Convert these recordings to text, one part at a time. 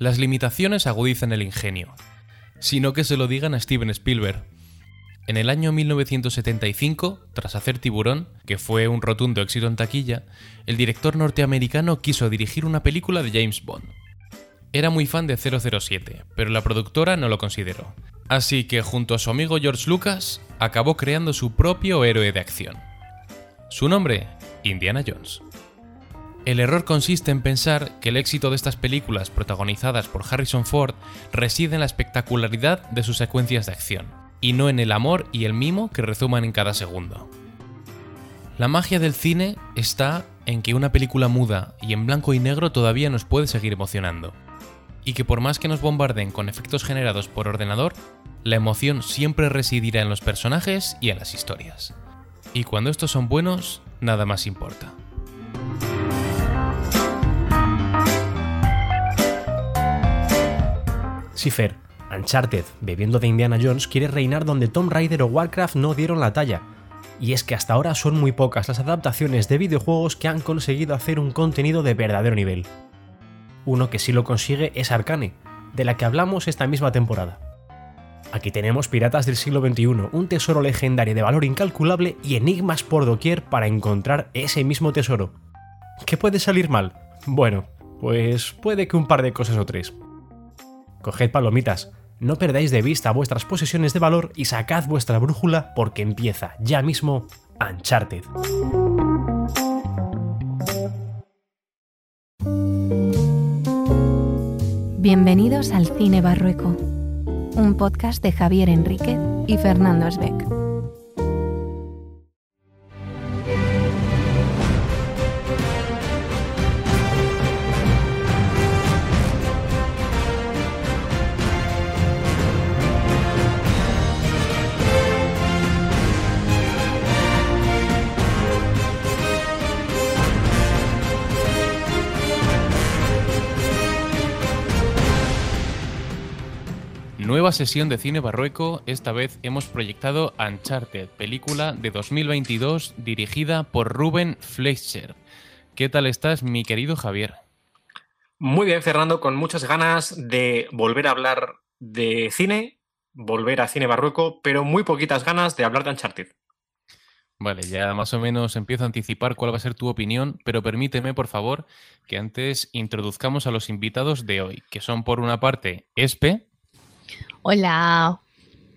Las limitaciones agudizan el ingenio, sino que se lo digan a Steven Spielberg. En el año 1975, tras hacer Tiburón, que fue un rotundo éxito en taquilla, el director norteamericano quiso dirigir una película de James Bond. Era muy fan de 007, pero la productora no lo consideró. Así que junto a su amigo George Lucas, acabó creando su propio héroe de acción. Su nombre, Indiana Jones. El error consiste en pensar que el éxito de estas películas protagonizadas por Harrison Ford reside en la espectacularidad de sus secuencias de acción, y no en el amor y el mimo que rezuman en cada segundo. La magia del cine está en que una película muda y en blanco y negro todavía nos puede seguir emocionando, y que por más que nos bombarden con efectos generados por ordenador, la emoción siempre residirá en los personajes y en las historias. Y cuando estos son buenos, nada más importa. Uncharted, bebiendo de Indiana Jones, quiere reinar donde Tomb Raider o Warcraft no dieron la talla. Y es que hasta ahora son muy pocas las adaptaciones de videojuegos que han conseguido hacer un contenido de verdadero nivel. Uno que sí lo consigue es Arcane, de la que hablamos esta misma temporada. Aquí tenemos Piratas del siglo XXI, un tesoro legendario de valor incalculable y enigmas por doquier para encontrar ese mismo tesoro. ¿Qué puede salir mal? Bueno, pues puede que un par de cosas o tres. Coged palomitas, no perdáis de vista vuestras posesiones de valor y sacad vuestra brújula porque empieza ya mismo Uncharted. Bienvenidos al Cine Barrueco, un podcast de Javier Enrique y Fernando Esbeck. Sesión de cine barrueco, esta vez hemos proyectado Uncharted, película de 2022 dirigida por Ruben Fleischer. ¿Qué tal estás, mi querido Javier? Muy bien, Fernando, con muchas ganas de volver a hablar de cine, volver a cine barrueco, pero muy poquitas ganas de hablar de Uncharted. Vale, ya más o menos empiezo a anticipar cuál va a ser tu opinión, pero permíteme, por favor, que antes introduzcamos a los invitados de hoy, que son por una parte Espe. Hola,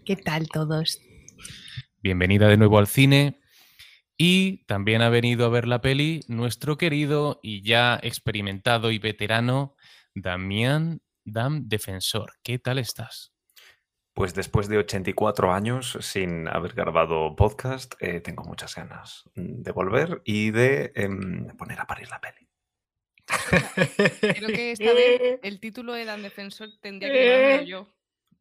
¿qué tal todos? Bienvenida de nuevo al cine. Y también ha venido a ver la peli nuestro querido y ya experimentado y veterano Damián Dam Defensor. ¿Qué tal estás? Pues después de 84 años sin haber grabado podcast, eh, tengo muchas ganas de volver y de em, poner a parir la peli. Creo que esta vez el título de Dan Defensor tendría que llevarlo yo.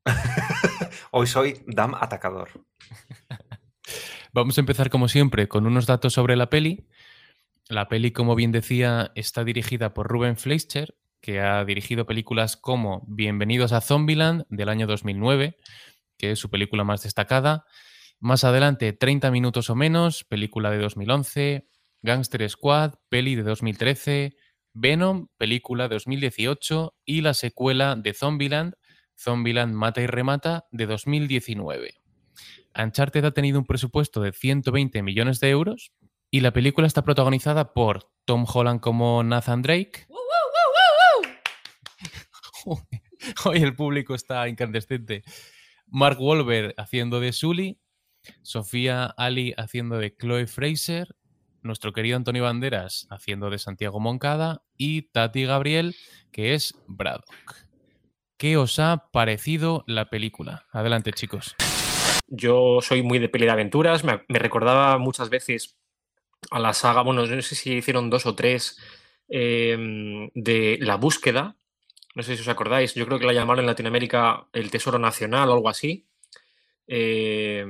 Hoy soy Dam Atacador. Vamos a empezar como siempre con unos datos sobre la peli. La peli, como bien decía, está dirigida por Ruben Fleischer, que ha dirigido películas como Bienvenidos a Zombieland del año 2009, que es su película más destacada. Más adelante, 30 minutos o menos, película de 2011, Gangster Squad, peli de 2013, Venom, película de 2018 y la secuela de Zombieland, Zombieland Mata y Remata de 2019. Uncharted ha tenido un presupuesto de 120 millones de euros y la película está protagonizada por Tom Holland como Nathan Drake. Hoy el público está incandescente. Mark Wahlberg haciendo de Sully, Sofía Ali haciendo de Chloe Fraser, nuestro querido Antonio Banderas haciendo de Santiago Moncada y Tati Gabriel, que es Braddock. ¿Qué os ha parecido la película? Adelante, chicos. Yo soy muy de peli de aventuras, me, recordaba muchas veces a la saga, bueno, no sé si hicieron dos o tres eh, de La Búsqueda, no sé si os acordáis, yo creo que la llamaron en Latinoamérica El Tesoro Nacional o algo así. Eh,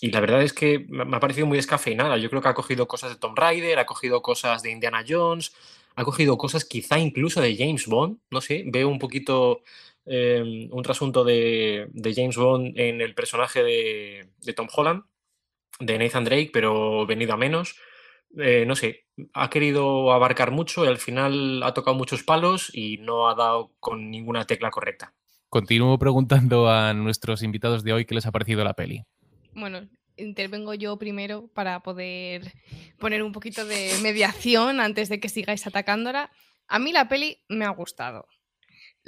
y la verdad es que me ha parecido muy descafeinada. Yo creo que ha cogido cosas de Tomb Raider, ha cogido cosas de Indiana Jones, ha cogido cosas quizá incluso de James Bond. No sé, veo un poquito eh, un trasunto de, de James Bond en el personaje de, de Tom Holland, de Nathan Drake, pero venido a menos. eh, no sé, ha querido abarcar mucho y al final ha tocado muchos palos y no ha dado con ninguna tecla correcta. Continúo preguntando a nuestros invitados de hoy qué les ha parecido la peli. Bueno, intervengo yo primero para poder poner un poquito de mediación antes de que sigáis atacándola. A mí la peli me ha gustado.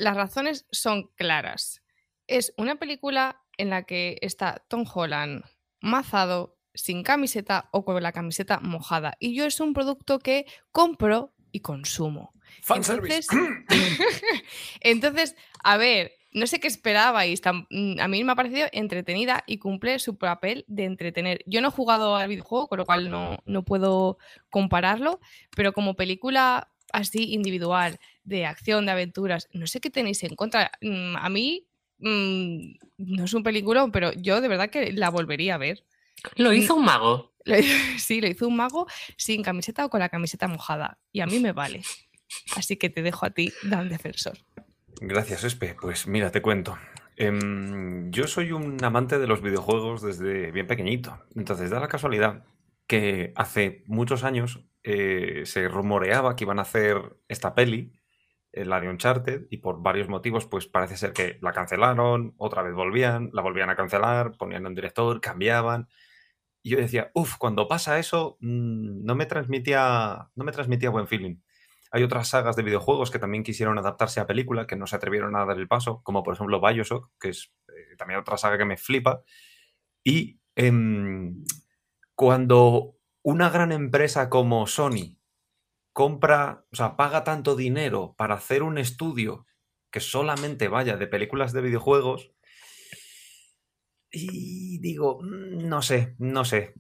Las razones son claras. Es una película en la que está Tom Holland mazado, sin camiseta o con la camiseta mojada. Y yo es un producto que compro y consumo. Entonces, entonces, a ver, no sé qué esperabais. Mm, a mí me ha parecido entretenida y cumple su papel de entretener. Yo no he jugado al videojuego, con lo cual no, no puedo compararlo, pero como película así individual, de acción, de aventuras, no sé qué tenéis en contra. Mm, a mí mm, no es un película, pero yo de verdad que la volvería a ver. Lo hizo un mago. Sí, lo hizo un mago sin camiseta o con la camiseta mojada. Y a mí me vale. Así que te dejo a ti, Dan Defensor. Gracias, Espe. Pues mira, te cuento. Em, yo soy un amante de los videojuegos desde bien pequeñito. Entonces, da la casualidad que hace muchos años eh, se rumoreaba que iban a hacer esta peli, la de Uncharted, y por varios motivos, pues parece ser que la cancelaron, otra vez volvían, la volvían a cancelar, ponían un director, cambiaban. Y yo decía, uff, cuando pasa eso, mm, no me transmitía, no me transmitía buen feeling. Hay otras sagas de videojuegos que también quisieron adaptarse a película, que no se atrevieron a dar el paso, como por ejemplo Bioshock, que es eh, también otra saga que me flipa. Y em, cuando una gran empresa como Sony compra, o sea, paga tanto dinero para hacer un estudio que solamente vaya de películas de videojuegos, y digo, mm, no sé, no sé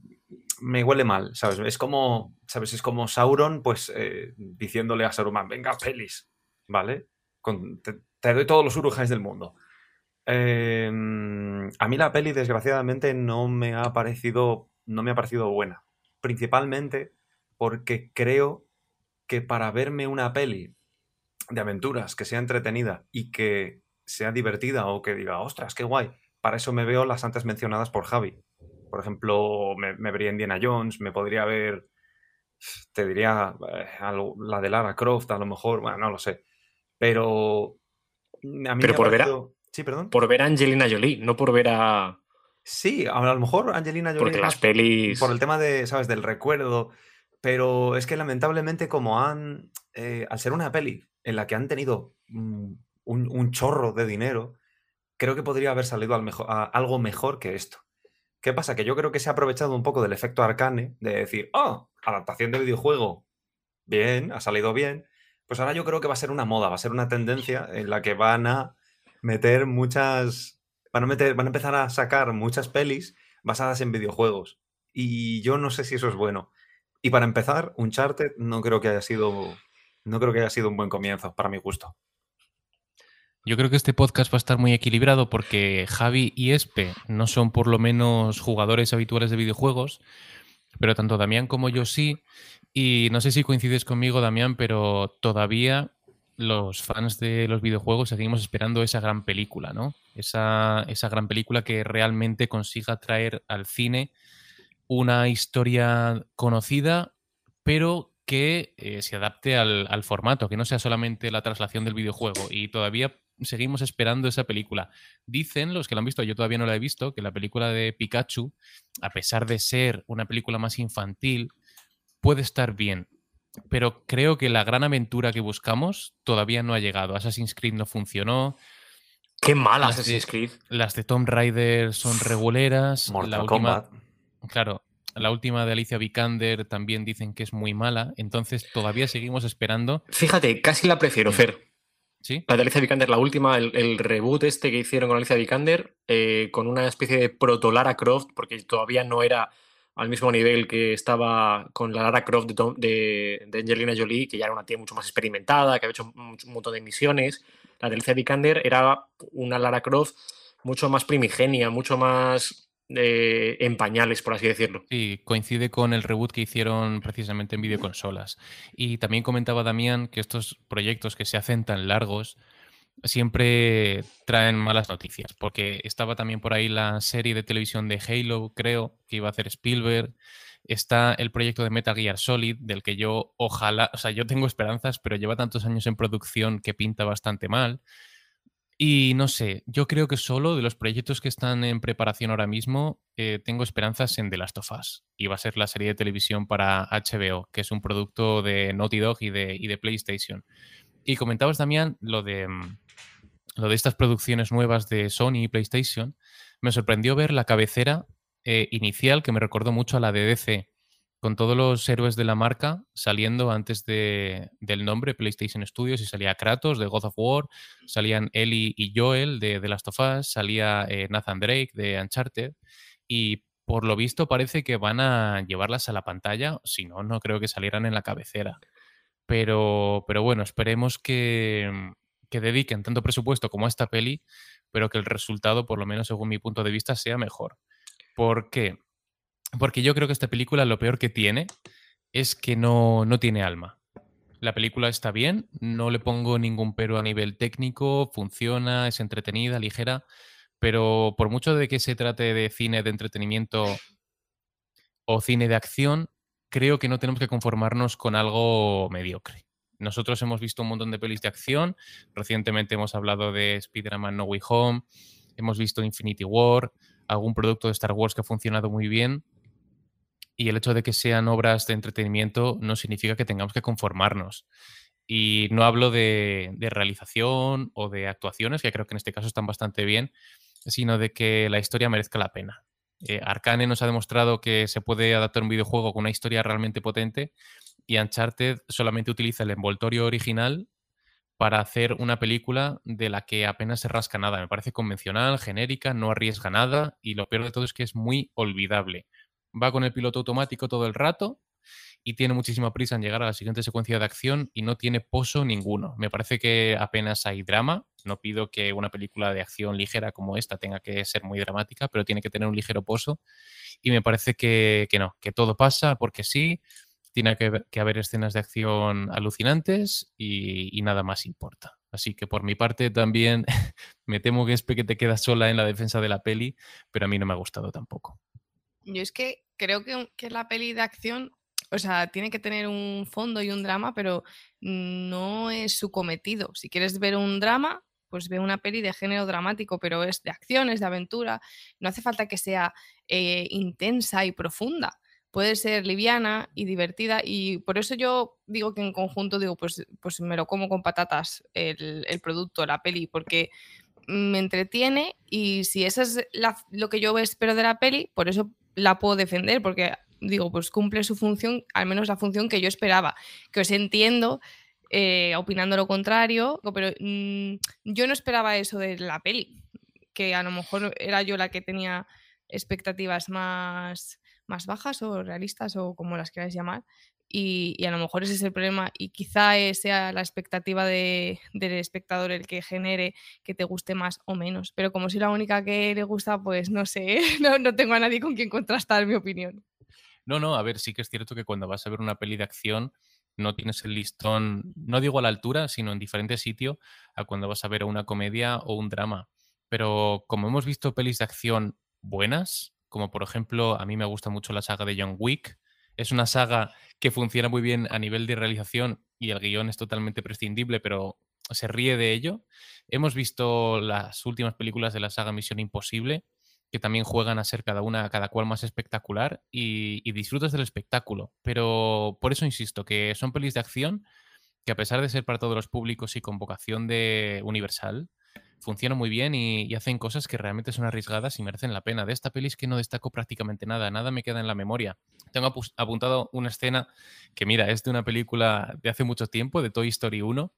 me huele mal, ¿sabes? Es como, ¿sabes? Es como Sauron, pues, eh, diciéndole a Saruman, venga, pelis, ¿vale? te, doy todos los urujáis del mundo. Em, a mí la peli, desgraciadamente, no me ha parecido, no me ha parecido buena. Principalmente porque creo que para verme una peli de aventuras que sea entretenida y que sea divertida o que diga, ostras, qué guay, para eso me veo las antes mencionadas por Javi. Por ejemplo, me, vería Indiana Jones, me podría ver, te diría, eh, la de Lara Croft, a lo mejor, bueno, no lo sé. Pero a mí Pero por ver a... Sí, perdón. Por ver a Angelina Jolie, no por ver a... Sí, a lo mejor Angelina Jolie... Porque las pelis... Por el tema de, ¿sabes? Del recuerdo. Pero es que lamentablemente como han... Eh, al ser una peli en la que han tenido mm, un, chorro de dinero, creo que podría haber salido algo mejor que esto. ¿Qué pasa? Que yo creo que se ha aprovechado un poco del efecto arcane de decir, oh, adaptación de videojuego, bien, ha salido bien. Pues ahora yo creo que va a ser una moda, va a ser una tendencia en la que van a meter muchas. Van a, meter, van a empezar a sacar muchas pelis basadas en videojuegos. Y yo no sé si eso es bueno. Y para empezar, Uncharted no creo que haya sido. No creo que haya sido un buen comienzo, para mi gusto. Yo creo que este podcast va a estar muy equilibrado porque Javi y Espe no son por lo menos jugadores habituales de videojuegos, pero tanto Damián como yo sí. Y no sé si coincides conmigo, Damián, pero todavía los fans de los videojuegos seguimos esperando esa gran película, ¿no? Esa, esa gran película que realmente consiga traer al cine una historia conocida, pero que eh, se adapte al, al, formato, que no sea solamente la traslación del videojuego. Y todavía seguimos esperando esa película. Dicen los que la han visto, yo todavía no la he visto, que la película de Pikachu, a pesar de ser una película más infantil, puede estar bien. Pero creo que la gran aventura que buscamos todavía no ha llegado. Assassin's Creed no funcionó. Qué mal Assassin's Creed. Las de Tomb Raider son reguleras. Mortal la última, Claro, la última de Alicia Vikander también dicen que es muy mala. Entonces todavía seguimos esperando. Fíjate, casi la prefiero, Fer. La de Alicia Vikander, la última, el, reboot este que hicieron con Alicia Vikander, eh, con una especie de proto Lara Croft, porque todavía no era al mismo nivel que estaba con la Lara Croft de, Angelina Jolie, que ya era una tía mucho más experimentada, que había hecho un, montón de misiones. La de Alicia Vikander era una Lara Croft mucho más primigenia, mucho más eh, en pañales, por así decirlo. Sí, coincide con el reboot que hicieron precisamente en videoconsolas. Y también comentaba Damián que estos proyectos que se hacen tan largos siempre traen malas noticias, porque estaba también por ahí la serie de televisión de Halo, creo, que iba a hacer Spielberg, Está el proyecto de Metal Solid, del que yo ojalá, o sea, yo tengo esperanzas, pero lleva tantos años en producción que pinta bastante mal. Y no sé, yo creo que solo de los proyectos que están en preparación ahora mismo, eh, tengo esperanzas en The Last of Us. Y va a ser la serie de televisión para HBO, que es un producto de Naughty Dog y de, PlayStation. Y comentabas, Damián, lo de, mm, lo de estas producciones nuevas de Sony y PlayStation. Me sorprendió ver la cabecera eh, inicial que me recordó mucho a la de DC con todos los héroes de la marca saliendo antes de, del nombre PlayStation Studios y salía Kratos de God of War, salían Ellie y Joel de The Last of Us, salía eh, Nathan Drake de Uncharted y por lo visto parece que van a llevarlas a la pantalla, si no, no creo que salieran en la cabecera. Pero, pero bueno, esperemos que, que dediquen tanto presupuesto como a esta peli, pero que el resultado, por lo menos según mi punto de vista, sea mejor. ¿Por qué? Porque yo creo que esta película lo peor que tiene es que no, no tiene alma. La película está bien, no le pongo ningún pero a nivel técnico, funciona, es entretenida, ligera, pero por mucho de que se trate de cine de entretenimiento o cine de acción, creo que no tenemos que conformarnos con algo mediocre. Nosotros hemos visto un montón de pelis de acción, recientemente hemos hablado de Spider-Man No Way Home, hemos visto Infinity War, algún producto de Star Wars que ha funcionado muy bien, y el hecho de que sean obras de entretenimiento no significa que tengamos que conformarnos. Y no hablo de, realización o de actuaciones, que creo que en este caso están bastante bien, sino de que la historia merezca la pena. Eh, Arcane nos ha demostrado que se puede adaptar un videojuego con una historia realmente potente y Uncharted solamente utiliza el envoltorio original para hacer una película de la que apenas se rasca nada. Me parece convencional, genérica, no arriesga nada y lo peor de todo es que es muy olvidable va con el piloto automático todo el rato y tiene muchísima prisa en llegar a la siguiente secuencia de acción y no tiene pozo ninguno. Me parece que apenas hay drama. No pido que una película de acción ligera como esta tenga que ser muy dramática, pero tiene que tener un ligero pozo. Y me parece que, no, que todo pasa porque sí. Tiene que, haber escenas de acción alucinantes y, y, nada más importa. Así que por mi parte también me temo que es que te quedas sola en la defensa de la peli, pero a mí no me ha gustado tampoco. Yo es que creo que, que la peli de acción, o sea, tiene que tener un fondo y un drama, pero no es su cometido. Si quieres ver un drama, pues ve una peli de género dramático, pero es de acción, es de aventura. No hace falta que sea eh, intensa y profunda. Puede ser liviana y divertida y por eso yo digo que en conjunto digo, pues, pues me lo como con patatas el, el producto, la peli, porque me entretiene y si eso es lo que yo espero de la peli, por eso la puedo defender porque digo, pues cumple su función, al menos la función que yo esperaba, que os entiendo eh, opinando lo contrario, pero mm, yo no esperaba eso de la peli, que a lo mejor era yo la que tenía expectativas más, más bajas o realistas o como las queráis llamar, y, a lo mejor ese es el problema y quizá sea la expectativa del espectador el que genere que te guste más o menos. Pero como soy la única que le gusta, pues no sé, no, no tengo a nadie con quien contrastar mi opinión. No, no, a ver, sí que es cierto que cuando vas a ver una peli de acción no tienes el listón, no digo a la altura, sino en diferente sitio a cuando vas a ver una comedia o un drama. Pero como hemos visto pelis de acción buenas, como por ejemplo a mí me gusta mucho la saga de John Wick, es una saga que funciona muy bien a nivel de realización y el guion es totalmente prescindible, pero se ríe de ello. Hemos visto las últimas películas de la saga Misión Imposible, que también juegan a ser cada una, cada cual más espectacular y, y disfrutas del espectáculo. Pero por eso insisto, que son pelis de acción que a pesar de ser para todos los públicos y con vocación de universal, funcionan muy bien y, hacen cosas que realmente son arriesgadas y merecen la pena. De esta peli es que no destaco prácticamente nada, nada me queda en la memoria. Tengo apuntado una escena que, mira, es de una película de hace mucho tiempo, de Toy Story 1,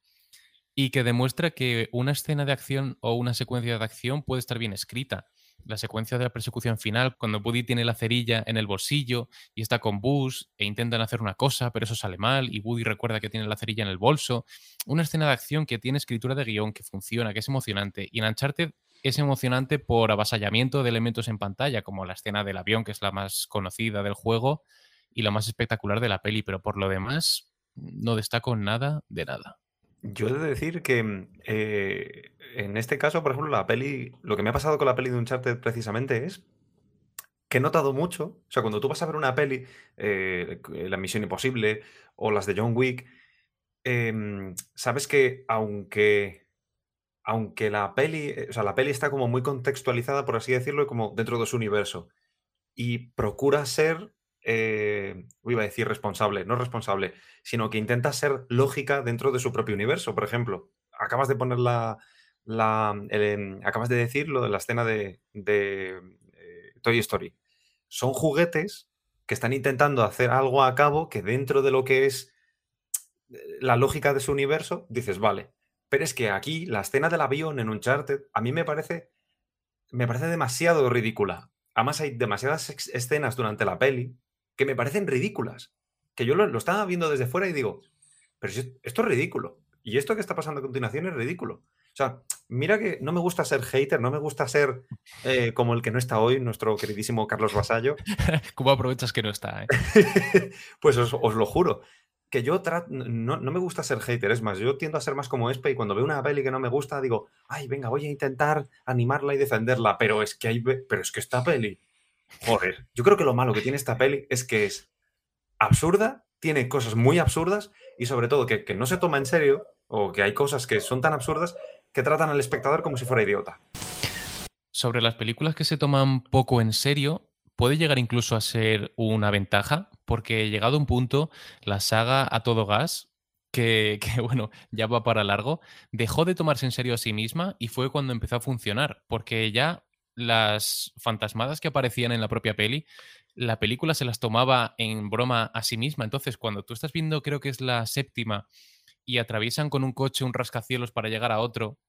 y que demuestra que una escena de acción o una secuencia de acción puede estar bien escrita la secuencia de la persecución final, cuando Buddy tiene la cerilla en el bolsillo y está con Buzz e intentan hacer una cosa, pero eso sale mal y Buddy recuerda que tiene la cerilla en el bolso. Una escena de acción que tiene escritura de guion, que funciona, que es emocionante. Y en Uncharted es emocionante por avasallamiento de elementos en pantalla, como la escena del avión, que es la más conocida del juego y la más espectacular de la peli, pero por lo demás no destaco nada de nada. Yo he de decir que eh, en este caso, por ejemplo, la peli, lo que me ha pasado con la peli de Uncharted precisamente es que he notado mucho, o sea, cuando tú vas a ver una peli, eh, La Misión Imposible o las de John Wick, em, sabes que aunque, aunque la peli, eh, o sea, la peli está como muy contextualizada, por así decirlo, como dentro de su universo, y procura ser, eh, iba a decir responsable, no responsable, sino que intenta ser lógica dentro de su propio universo. Por ejemplo, acabas de poner la, em, acabas de decir lo de la escena de, de Toy Story. Son juguetes que están intentando hacer algo a cabo que dentro de lo que es eh, la lógica de su universo, dices, vale. Pero es que aquí la escena del avión en Uncharted a mí me parece me parece demasiado ridícula. Además hay demasiadas escenas durante la peli que me parecen ridículas. Que yo lo, estaba viendo desde fuera y digo, pero esto es ridículo. Y esto que está pasando a continuación es ridículo. O sea, mira que no me gusta ser hater, no me gusta ser eh, como el que no está hoy, nuestro queridísimo Carlos Vasallo. ¿Cómo aprovechas que no está? Eh? pues os, lo juro, que yo no, me gusta ser hater, es más, yo tiendo a ser más como Espe y cuando veo una peli que no me gusta digo, ay, venga, voy a intentar animarla y defenderla, pero es que hay, pero es que esta peli, joder, yo creo que lo malo que tiene esta peli es que es absurda, tiene cosas muy absurdas y sobre todo que, que no se toma en serio o que hay cosas que son tan absurdas que tratan al espectador como si fuera idiota. Sobre las películas que se toman poco en serio, puede llegar incluso a ser una ventaja, porque llegado a un punto, la saga a todo gas, que, bueno, ya va para largo, dejó de tomarse en serio a sí misma y fue cuando empezó a funcionar, porque ya las fantasmadas que aparecían en la propia peli, la película se las tomaba en broma a sí misma. Entonces, cuando tú estás viendo, creo que es la séptima, y atraviesan con un coche un rascacielos para llegar a otro.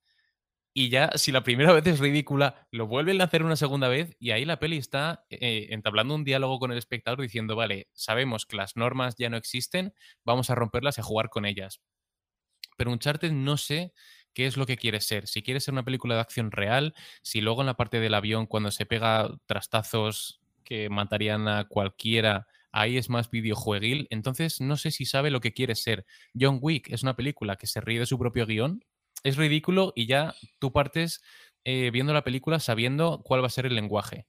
Y ya, si la primera vez es ridícula, lo vuelven a hacer una segunda vez y ahí la peli está eh, entablando un diálogo con el espectador diciendo, vale, sabemos que las normas ya no existen, vamos a romperlas y a jugar con ellas. Pero Uncharted no sé qué es lo que quiere ser. Si quiere ser una película de acción real, si luego en la parte del avión, cuando se pega trastazos que matarían a cualquiera, ahí es más videojueguil. Entonces, no sé si sabe lo que quiere ser. John Wick es una película que se ríe de su propio guion. Es ridículo y ya tú partes eh, viendo la película sabiendo cuál va a ser el lenguaje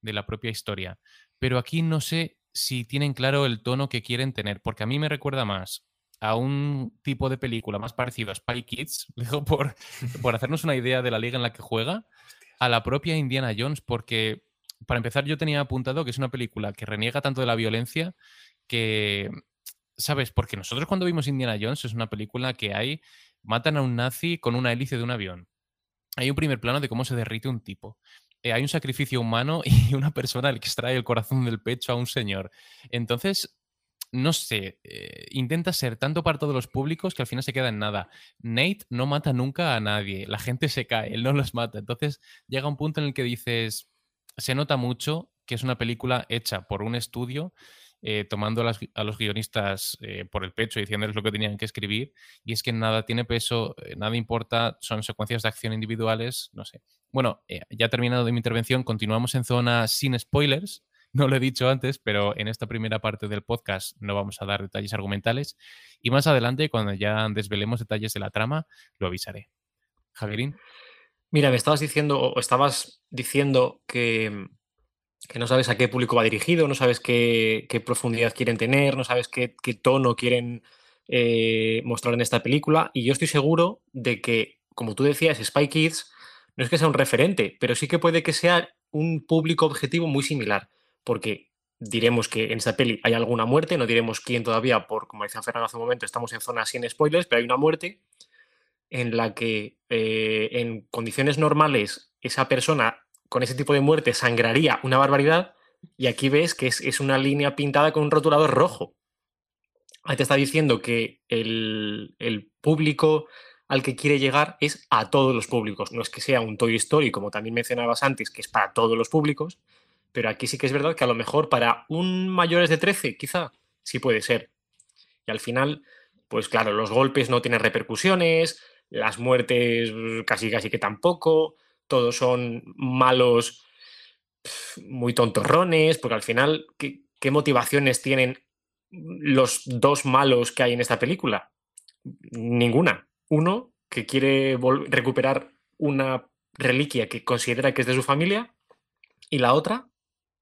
de la propia historia. Pero aquí no sé si tienen claro el tono que quieren tener, porque a mí me recuerda más a un tipo de película más parecido a Spy Kids, digo, por, por hacernos una idea de la liga en la que juega, a la propia Indiana Jones, porque para empezar, yo tenía apuntado que es una película que reniega tanto de la violencia que, ¿sabes? Porque nosotros cuando vimos Indiana Jones es una película que hay, matan a un nazi con una hélice de un avión. Hay un primer plano de cómo se derrite un tipo. Eh, hay un sacrificio humano y una persona le extrae el corazón del pecho a un señor. Entonces, no sé, eh, intenta ser tanto para todos los públicos que al final se queda en nada. Nate no mata nunca a nadie, la gente se cae, él no los mata. Entonces llega un punto en el que dices, se nota mucho que es una película hecha por un estudio, eh, tomando a, los guionistas eh, por el pecho y diciéndoles lo que tenían que escribir, y es que nada tiene peso, nada importa, son secuencias de acción individuales, no sé. Bueno, ya terminado de mi intervención, continuamos en zona sin spoilers. No lo he dicho antes, pero en esta primera parte del podcast no vamos a dar detalles argumentales. Y más adelante, cuando ya desvelemos detalles de la trama, lo avisaré. Javierín. Mira, me estabas diciendo, o estabas diciendo que, no sabes a qué público va dirigido, no sabes qué, profundidad quieren tener, no sabes qué, tono quieren eh, mostrar en esta película. Y yo estoy seguro de que, como tú decías, Spy Kids no es que sea un referente, pero sí que puede que sea un público objetivo muy similar, porque diremos que en esta peli hay alguna muerte, no diremos quién todavía, por como decía Fernando hace un momento, estamos en zona sin spoilers, pero hay una muerte en la que eh, en condiciones normales esa persona con ese tipo de muerte sangraría una barbaridad y aquí ves que es, una línea pintada con un rotulador rojo. Ahí te está diciendo que el, público al que quiere llegar es a todos los públicos. No es que sea un Toy Story, como también mencionabas antes, que es para todos los públicos, pero aquí sí que es verdad que a lo mejor para un mayores de 13, quizá, sí puede ser. Y al final, pues claro, los golpes no tienen repercusiones, las muertes casi casi que tampoco, todos son malos muy tontorrones, porque al final, ¿qué, motivaciones tienen los dos malos que hay en esta película? Ninguna. Uno que quiere recuperar una reliquia que considera que es de su familia y la otra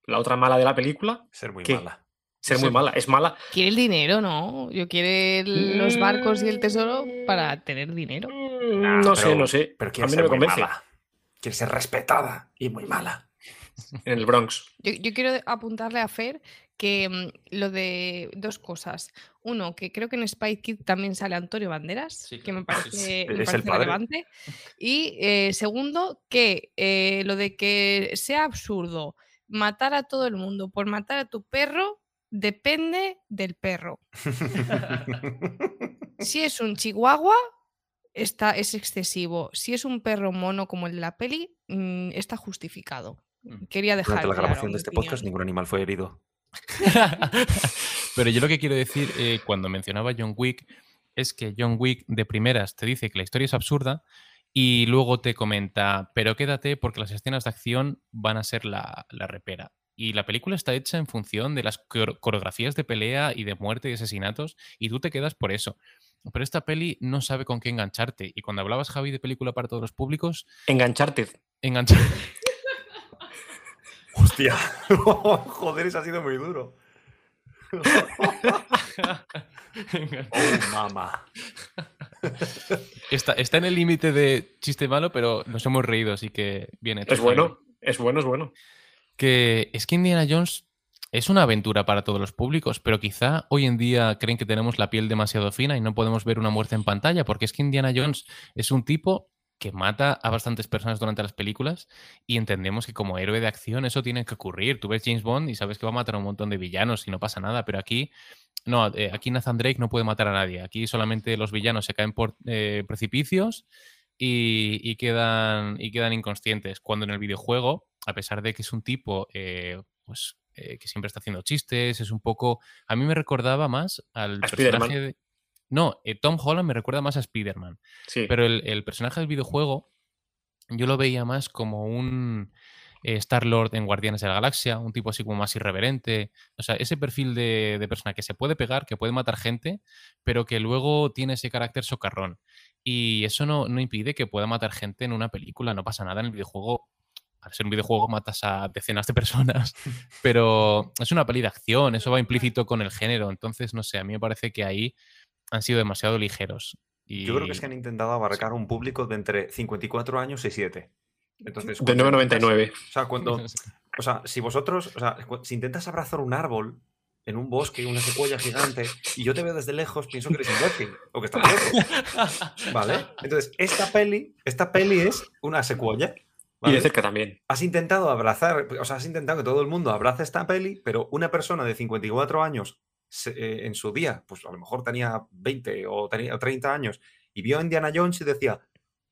la otra mala de la película, Ser muy mala. ser Sí. muy mala. Es mala. Quiere el dinero, ¿no? Yo quiere el- los barcos y el tesoro para tener dinero. Mm, Ah, no sé, pero- no sé. Pero A quiere mí ser no me muy convence. mala. Quiere ser respetada y muy mala. En el Bronx. Yo, yo quiero apuntarle a Fer que mm, lo de dos cosas. Uno, que creo que en Spy Kid también sale Antonio Banderas, Sí, que me parece, me parece relevante. Y eh, segundo, que eh, lo de que sea absurdo matar a todo el mundo por matar a tu perro depende del perro. Si es un chihuahua, está, es excesivo. Si es un perro mono como el de la peli, mm, está justificado. Mm. Quería dejar Durante la grabación de este opinión. podcast ningún animal fue herido. Pero yo lo que quiero decir eh, cuando mencionaba John Wick es que John Wick de primeras te dice que la historia es absurda y luego te comenta, pero quédate porque las escenas de acción van a ser la, la repera. Y la película está hecha en función de las coreo- coreografías de pelea y de muerte y asesinatos y tú te quedas por eso. Pero esta peli no sabe con qué engancharte. Y cuando hablabas, Javi, de película para todos los públicos, Engancharte. enganchar. Hostia. Joder, eso ha sido muy duro. Oh, mamá. Está, está en el límite de chiste malo, pero nos hemos reído, así que hecho. Es bueno. Es bueno, es bueno. que es que Indiana Jones es una aventura para todos los públicos, pero quizá hoy en día creen que tenemos la piel demasiado fina y no podemos ver una muerte en pantalla, porque es que Indiana Jones es un tipo que mata a bastantes personas durante las películas y entendemos que como héroe de acción eso tiene que ocurrir. Tú ves James Bond y sabes que va a matar a un montón de villanos y no pasa nada, pero aquí no, eh, aquí Nathan Drake no puede matar a nadie. Aquí solamente los villanos se caen por eh, precipicios y, y quedan, y quedan inconscientes. Cuando en el videojuego, a pesar de que es un tipo eh, pues, que siempre está haciendo chistes, es un poco. A mí me recordaba más al A personaje de. No, eh, Tom Holland me recuerda más a Spider-Man. Sí. Pero el, el personaje del videojuego yo lo veía más como un Star Lord en Guardianes de la Galaxia, un tipo así como más irreverente. O sea, ese perfil de, de persona que se puede pegar, que puede matar gente, pero que luego tiene ese carácter socarrón. Y eso no, no impide que pueda matar gente en una película, no pasa nada en el videojuego. Al ser un videojuego matas a decenas de personas, pero es una peli de acción, eso va implícito con el género. Entonces, no sé, a mí me parece que ahí han sido demasiado ligeros. Y... Yo creo que es que han intentado abarcar un público de entre 54 años y 7. Entonces, De cuando intentas- 9,99. O sea, cuando, o sea, si vosotros, o sea, si intentas abrazar un árbol en un bosque, una secuoya gigante, y yo te veo desde lejos, pienso que eres imbécil o que estás loco. ¿Vale? Entonces, esta peli, esta peli es una secuoya. Y ¿vale? de cerca también. Has intentado abrazar, o sea, has intentado que todo el mundo abrace esta peli, pero una persona de 54 años en su día, pues a lo mejor tenía 20 o tenía o 30 años, y vio a Indiana Jones y decía,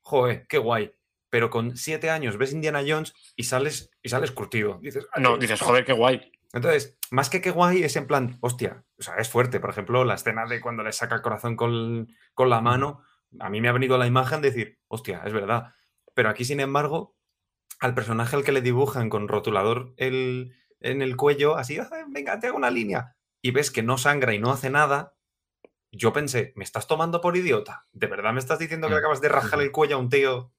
joder, qué guay. Pero con 7 años ves Indiana Jones y sales, y sales curtido. Dices, No, "Ay, dices, no". joder, qué guay. Entonces, más que qué guay, es en plan, hostia, o sea, es fuerte. Por ejemplo, la escena de cuando le saca el corazón con, con la mano, a mí me ha venido la imagen de decir, hostia, es verdad. Pero aquí, sin embargo, al personaje al que le dibujan con rotulador el, en el cuello, así, "Ah, venga, te hago una línea, y ves que no sangra y no hace nada, yo pensé, ¿me estás tomando por idiota? ¿De verdad me estás diciendo que le Mm. acabas de rajar el cuello a un tío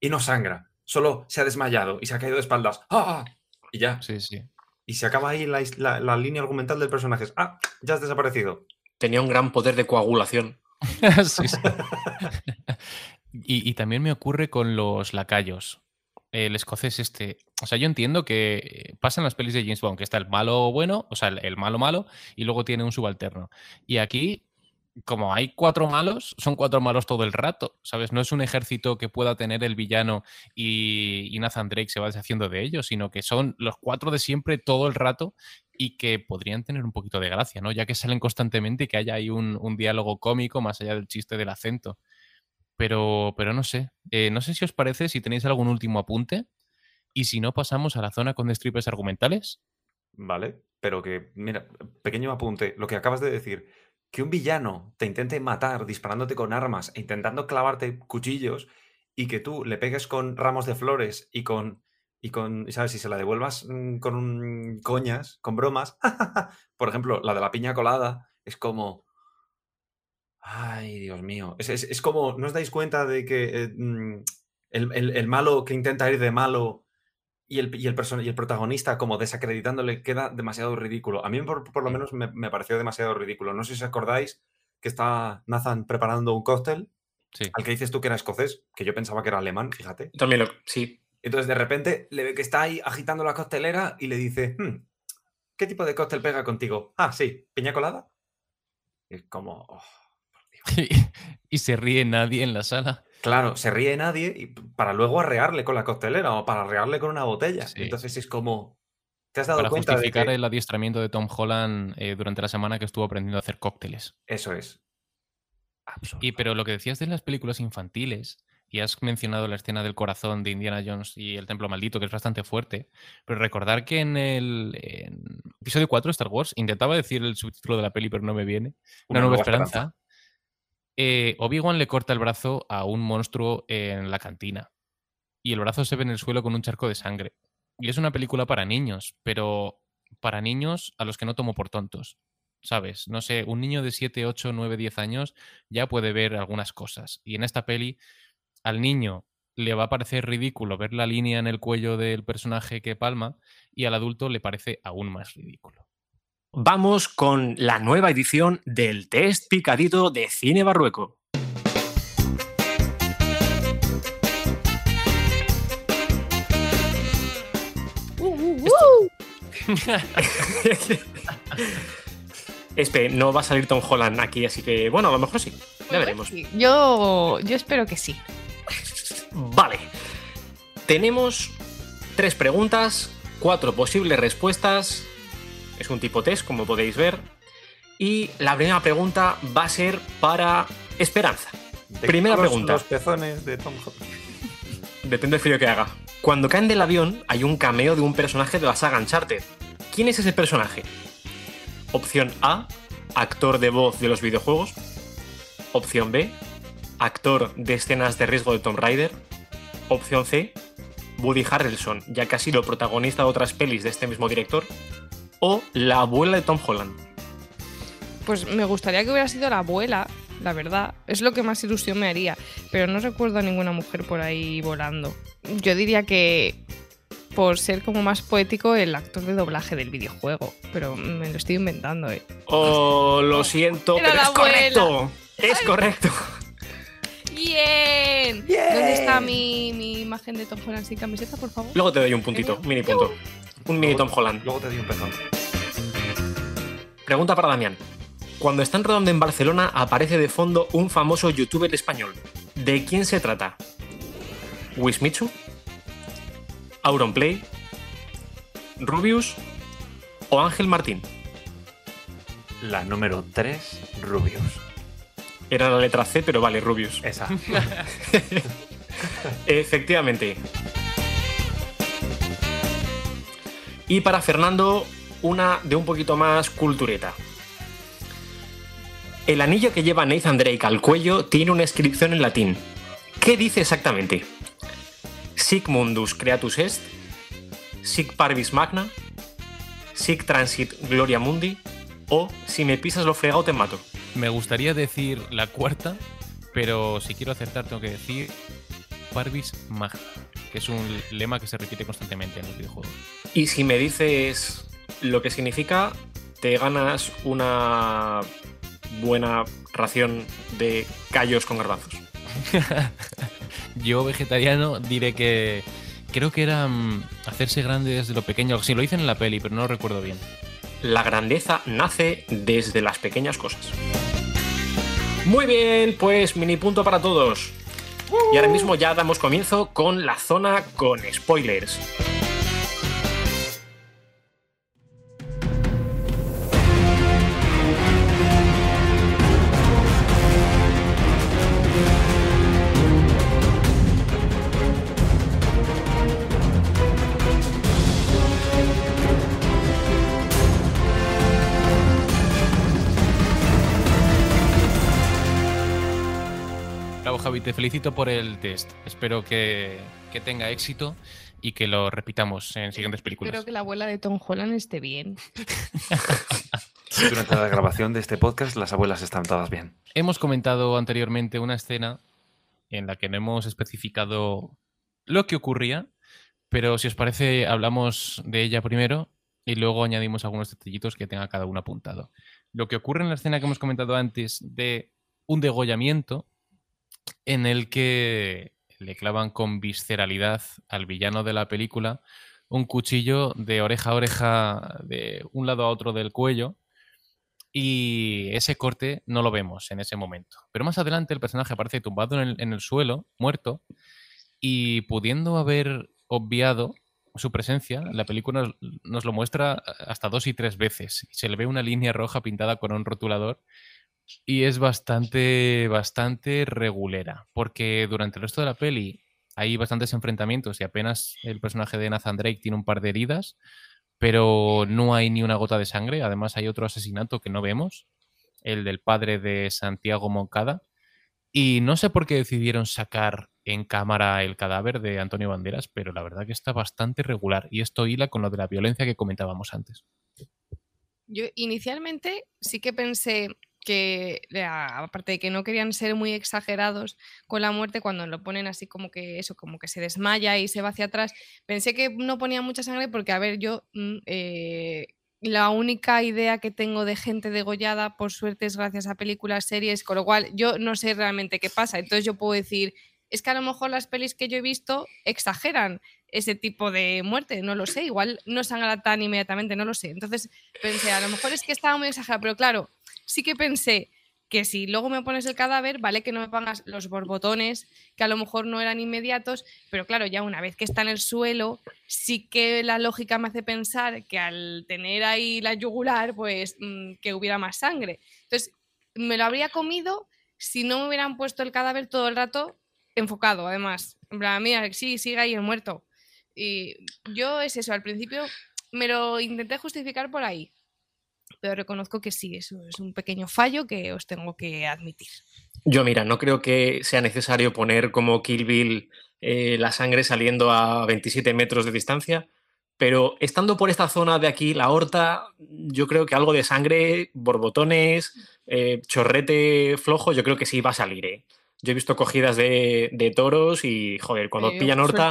y no sangra? Solo se ha desmayado y se ha caído de espaldas. ¡Ah! Y ya. Sí, sí. Y se acaba ahí la, la- la línea argumental del personaje. Ah, ya has desaparecido. Tenía un gran poder de coagulación. Sí, sí. Y, y también me ocurre con los lacayos. El escocés este. O sea, yo entiendo que pasan las pelis de James Bond, que está el malo bueno, o sea, el, malo malo, y luego tiene un subalterno. Y aquí, como hay cuatro malos, son cuatro malos todo el rato, ¿sabes? No es un ejército que pueda tener el villano y, Nathan Drake se va deshaciendo de ellos, sino que son los cuatro de siempre todo el rato y que podrían tener un poquito de gracia, ¿no? Ya que salen constantemente y que haya ahí un diálogo cómico más allá del chiste del acento. Pero, pero no sé. Eh, no sé si os parece, si tenéis algún último apunte. Y si no, pasamos a la zona con destripes argumentales. ¿Vale? Pero que, mira, pequeño apunte, lo que acabas de decir, que un villano te intente matar disparándote con armas e intentando clavarte cuchillos y que tú le pegues con ramos de flores y con, y con ¿sabes? Si se la devuelvas mm, con un- coñas, con bromas, por ejemplo, la de la piña colada, es como... Ay, Dios mío. Es, es- es como, ¿no os dais cuenta de que eh, mm, el, el- el malo que intenta ir de malo y el, y el, y el protagonista como desacreditándole queda demasiado ridículo. A mí por, por lo menos me, me pareció demasiado ridículo. No sé si os acordáis que está Nathan preparando un cóctel Sí. al que dices tú que era escocés, que yo pensaba que era alemán, fíjate. También lo. Sí. Entonces de repente le ve que está ahí agitando la costelera y le dice, "Hmm, ¿qué tipo de cóctel pega contigo? Ah, sí, piña colada. Es como, oh, y se ríe nadie en la sala. claro, se ríe nadie y para luego arrearle con la costelera o para arrearle con una botella. Sí. Entonces es como, ¿te has dado Para cuenta de justificar que el adiestramiento de Tom Holland eh, durante la semana que estuvo aprendiendo a hacer cócteles. eso es? Absurdo. Y pero lo que decías de las películas infantiles, y has mencionado la escena del corazón de Indiana Jones y el templo maldito, que es bastante fuerte, pero recordar que en el en episodio 4 de Star Wars intentaba decir el subtítulo de la peli, pero no me viene. Una, nueva, esperanza. Eh, Obi-Wan le corta el brazo a un monstruo en la cantina. Y el brazo se ve en el suelo con un charco de sangre. Y es una película para niños, pero para niños a los que no tomo por tontos. ¿Sabes? No sé, un niño de 7, 8, 9, 10 años ya puede ver algunas cosas. Y en esta peli, al niño le va a parecer ridículo ver la línea en el cuello del personaje que palma, y al adulto le parece aún más ridículo. Vamos con la nueva edición del test picadito de Cine Barrueco. Espe, no va a salir Tom Holland aquí, así que bueno, a lo mejor sí. Ya veremos. Yo, yo espero que sí. Vale. Tenemos tres preguntas, cuatro posibles respuestas. Es un tipo test, como podéis ver. Y la primera pregunta va a ser para Esperanza. ¿De primera pregunta. Los pezones de Tom. Depende del frío que haga. Cuando caen del avión hay un cameo de un personaje de la saga Uncharted. ¿Quién es ese personaje? Opción A, actor de voz de los videojuegos. Opción B, actor de escenas de riesgo de Tomb Raider. Opción C, Woody Harrelson, ya que ha sido protagonista de otras pelis de este mismo director. O la abuela de Tom Holland. Pues me gustaría que hubiera sido la abuela, la verdad. Es lo que más ilusión me haría. Pero no recuerdo a ninguna mujer por ahí volando. Yo diría que por ser como más poético el actor de doblaje del videojuego. Pero me lo estoy inventando, eh. Oh, lo siento, Era pero es abuela. correcto. Es correcto. ¡Bien! ¿Dónde está mi, mi imagen de Tom Holland sin camiseta, por favor? Luego te doy un puntito, un mini punto. Un mini Tom Holland. Luego te doy un pezón. Pregunta para Damián. Cuando están rodando en Barcelona aparece de fondo un famoso youtuber español. ¿De quién se trata? ¿Wismichu? ¿Auronplay? ¿Rubius? ¿O Ángel Martín? La número 3, Rubius. Era la letra C, pero vale, Rubius. Esa. Efectivamente. Y para Fernando, una de un poquito más cultureta. El anillo que lleva Nathan Drake al cuello tiene una inscripción en latín. ¿Qué dice exactamente? Sic mundus creatus est, sic parvis magna, sic transit gloria mundi, o si me pisas lo fregado te mato. Me gustaría decir la cuarta, pero si quiero acertar tengo que decir Parvis Magna, que es un lema que se repite constantemente en los videojuegos. Y si me dices lo que significa, te ganas una buena ración de callos con garbanzos. Yo, vegetariano, diré que creo que era mm, hacerse grande desde lo pequeño. Sí, lo dicen en la peli, pero no lo recuerdo bien. La grandeza nace desde las pequeñas cosas. Muy bien, pues mini punto para todos. Y ahora mismo ya damos comienzo con la zona con spoilers. Javi, te felicito por el test. Espero que, que tenga éxito y que lo repitamos en siguientes películas. Espero que la abuela de Tom Holland esté bien. Durante la grabación de este podcast, las abuelas están todas bien. Hemos comentado anteriormente una escena en la que no hemos especificado lo que ocurría, Pero si os parece, hablamos de ella primero y luego añadimos algunos detallitos que tenga cada uno apuntado. Lo que ocurre en la escena que hemos comentado antes de un degollamiento en el que le clavan con visceralidad al villano de la película un cuchillo de oreja a oreja de un lado a otro del cuello y ese corte no lo vemos en ese momento. Pero más adelante el personaje aparece tumbado en el, suelo, muerto, y pudiendo haber obviado su presencia, la película nos, lo muestra hasta dos y tres veces. Se le ve una línea roja pintada con un rotulador y es bastante, bastante regulera, porque durante el resto de la peli hay bastantes enfrentamientos y apenas el personaje de Nathan Drake tiene un par de heridas, pero no hay ni una gota de sangre. Además hay otro asesinato que no vemos, el del padre de Santiago Moncada. Y no sé por qué decidieron sacar en cámara el cadáver de Antonio Banderas, pero la verdad que está bastante regular. Y esto hila con lo de la violencia que comentábamos antes. Yo inicialmente sí que pensé que, aparte de que no querían ser muy exagerados con la muerte, cuando lo ponen así como que eso, como que se desmaya y se va hacia atrás, pensé que no ponía mucha sangre porque, a ver, yo mm, eh, la única idea que tengo de gente degollada, por suerte, es gracias a películas, series, con lo cual yo no sé realmente qué pasa. Entonces yo puedo decir, es que a lo mejor las pelis que yo he visto exageran ese tipo de muerte, no lo sé, igual no sangra tan inmediatamente, no lo sé. Entonces pensé, a lo mejor es que estaba muy exagerado, pero claro, sí que pensé que si luego me pones el cadáver, vale que no me pongas los borbotones, que a lo mejor no eran inmediatos, pero claro, ya una vez que está en el suelo, sí que la lógica me hace pensar que al tener ahí la yugular, pues mm, que hubiera más sangre. Entonces, me lo habría comido si no me hubieran puesto el cadáver todo el rato enfocado, además. En plan, mira, sí, sigue ahí el muerto. Y yo es eso, al principio me lo intenté justificar por ahí pero reconozco que sí, eso es un pequeño fallo que os tengo que admitir. Yo, mira, no creo que sea necesario poner como Kill Bill eh, la sangre saliendo a 27 metros de distancia, pero estando por esta zona de aquí, la horta, yo creo que algo de sangre, borbotones, eh, chorrete flojo, yo creo que sí va a salir. ¿eh? Yo he visto cogidas de, toros y, joder, cuando pillan horta.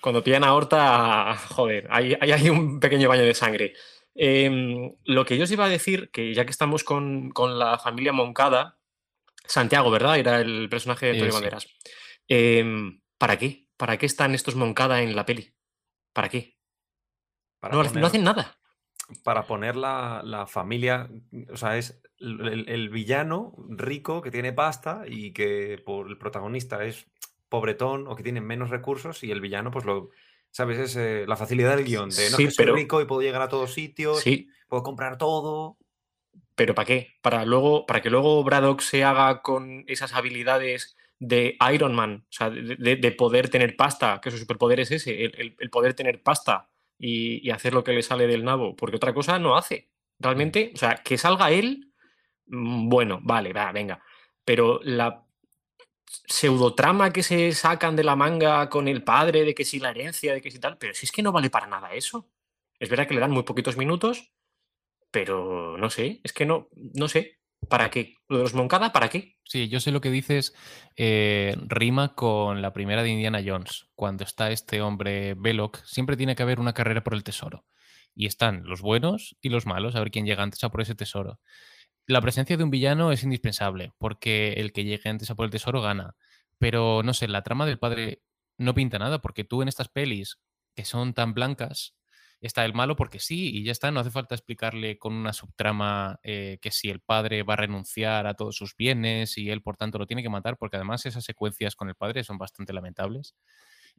Cuando pillan a horta, joder, hay, hay un pequeño baño de sangre. Em, lo que yo os iba a decir, que ya que estamos con, la familia Moncada, Santiago, ¿verdad? Era el personaje de Antonio Banderas. Em, ¿Para qué? ¿Para qué están estos Moncada en la peli? ¿Para qué? no, hacen nada. Para poner la, familia, o sea, es el, villano rico que tiene pasta y que por el protagonista es pobretón o que tiene menos recursos y el villano pues lo, ¿Sabes? Es eh, la facilidad del guion. De no sí, soy rico y puedo llegar a todos sitios, sí. puedo comprar todo. ¿Pero para qué? Para, luego, para que luego Braddock se haga con esas habilidades de Iron Man, o sea, de, poder tener pasta, que su superpoder es ese, el, poder tener pasta y, y, hacer lo que le sale del nabo, porque otra cosa no hace. Realmente, o sea, que salga él, mm, bueno, vale, va, venga. Pero la pseudotrama que se sacan de la manga con el padre, de que si la herencia, de que si tal, pero si es que no vale para nada eso. Es verdad que le dan muy poquitos minutos, pero no sé, es que no, no sé, ¿para qué? ¿Lo de los Moncada, para qué? Sí, yo sé lo que dices, eh, rima con la primera de Indiana Jones. Cuando está este hombre Belloc, siempre tiene que haber una carrera por el tesoro. Y están los buenos y los malos, a ver quién llega antes a por ese tesoro la presencia de un villano es indispensable, porque el que llegue antes a por el tesoro gana. Pero no sé, la trama del padre no pinta nada, porque tú en estas pelis que son tan blancas, está el malo porque sí, y ya está, no hace falta explicarle con una subtrama eh, que si el padre va a renunciar a todos sus bienes y él por tanto lo tiene que matar, porque además esas secuencias con el padre son bastante lamentables.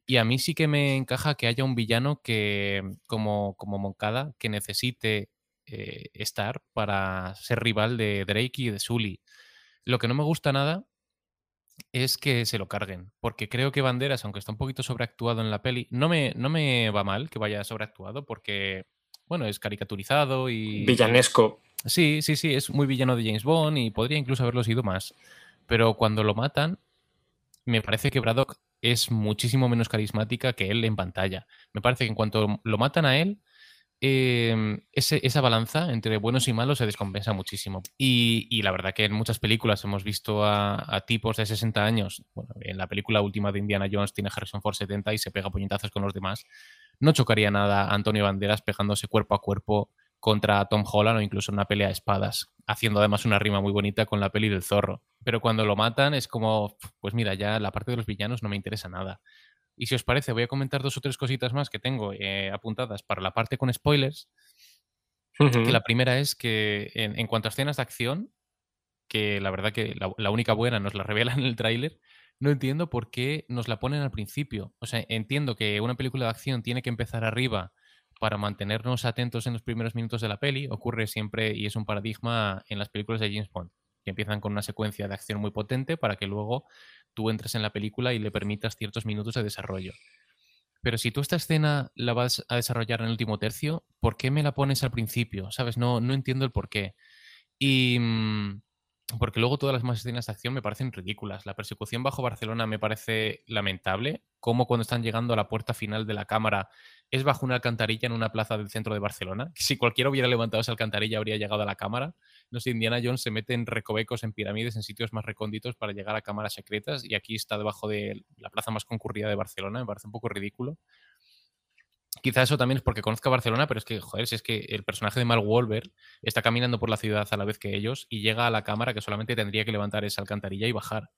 Y a mí sí que me encaja que haya un villano que, como, como Moncada, que necesite eh, estar para ser rival de Drake y de Sully. Lo que no me gusta nada es que se lo carguen, porque creo que Banderas, aunque está un poquito sobreactuado en la peli, no me, no me va mal que vaya sobreactuado porque, bueno, es caricaturizado y... Villanesco. Sí, sí, sí, es muy villano de James Bond y podría incluso haberlo sido más. Pero cuando lo matan, me parece que Braddock es muchísimo menos carismática que él en pantalla. Me parece que en cuanto lo matan a él, em, esa balanza entre buenos y malos se descompensa muchísimo. Y, la verdad que en muchas películas hemos visto a, tipos de 60 años, en la película última de Indiana Jones tiene Harrison Ford 70 y se pega puñetazos con los demás. No chocaría nada Antonio Banderas pegándose cuerpo a cuerpo contra Tom Holland o incluso una pelea de espadas, haciendo además una rima muy bonita con la peli del zorro. Pero cuando lo matan es como, pues mira, ya la parte de los villanos no me interesa nada. Y si os parece, voy a comentar dos o tres cositas más que tengo eh, apuntadas para la parte con spoilers. Que la primera es que en, cuanto a escenas de acción, que la verdad que la, la única buena nos la revelan en el tráiler, no entiendo por qué nos la ponen al principio. O sea, entiendo que una película de acción tiene que empezar arriba para mantenernos atentos en los primeros minutos de la peli, ocurre siempre y es un paradigma en las películas de James Bond, que empiezan con una secuencia de acción muy potente para que luego tú entres en la película y le permitas ciertos minutos de desarrollo. Pero si tú esta escena la vas a desarrollar en el último tercio, ¿por qué me la pones al principio? ¿Sabes? No, no entiendo el por qué. Y, mm, porque luego todas las más escenas de acción me parecen ridículas. La persecución bajo Barcelona me parece lamentable, como cuando están llegando a la puerta final de la cámara es bajo una alcantarilla en una plaza del centro de Barcelona. Si cualquiera hubiera levantado esa alcantarilla habría llegado a la cámara. No sé, Indiana Jones se mete en recovecos, en pirámides, en sitios más recónditos para llegar a cámaras secretas y aquí está debajo de la plaza más concurrida de Barcelona. Me parece un poco ridículo. Quizá eso también es porque conozca Barcelona, pero es que, joder, si es que el personaje de Mark Wahlberg está caminando por la ciudad a la vez que ellos y llega a la cámara que solamente tendría que levantar esa alcantarilla y bajar.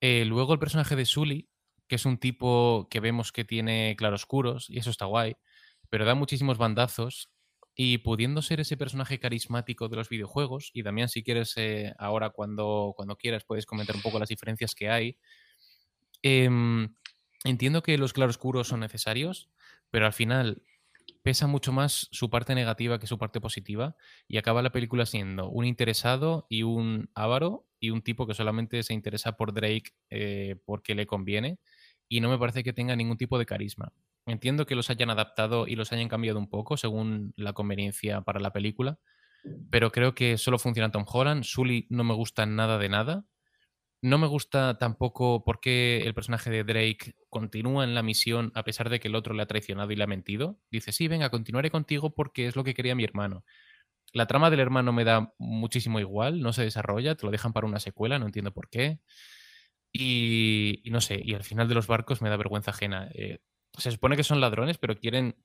Eh, luego el personaje de Sully, que es un tipo que vemos que tiene claroscuros y eso está guay, pero da muchísimos bandazos y pudiendo ser ese personaje carismático de los videojuegos, y también si quieres eh, ahora cuando, cuando quieras puedes comentar un poco las diferencias que hay, em, entiendo que los claroscuros son necesarios, pero al final pesa mucho más su parte negativa que su parte positiva y acaba la película siendo un interesado y un avaro y un tipo que solamente se interesa por Drake eh, porque le conviene y no me parece que tenga ningún tipo de carisma. Entiendo que los hayan adaptado y los hayan cambiado un poco según la conveniencia para la película, pero creo que solo funciona Tom Holland. Sully no me gusta nada de nada no me gusta tampoco por qué el personaje de Drake continúa en la misión a pesar de que el otro le ha traicionado y le ha mentido. Dice, sí, venga, continuaré contigo porque es lo que quería mi hermano. La trama del hermano me da muchísimo igual, no se desarrolla, te lo dejan para una secuela, no entiendo por qué. Y, no sé, y al final de los barcos me da vergüenza ajena. Eh, se supone que son ladrones, pero quieren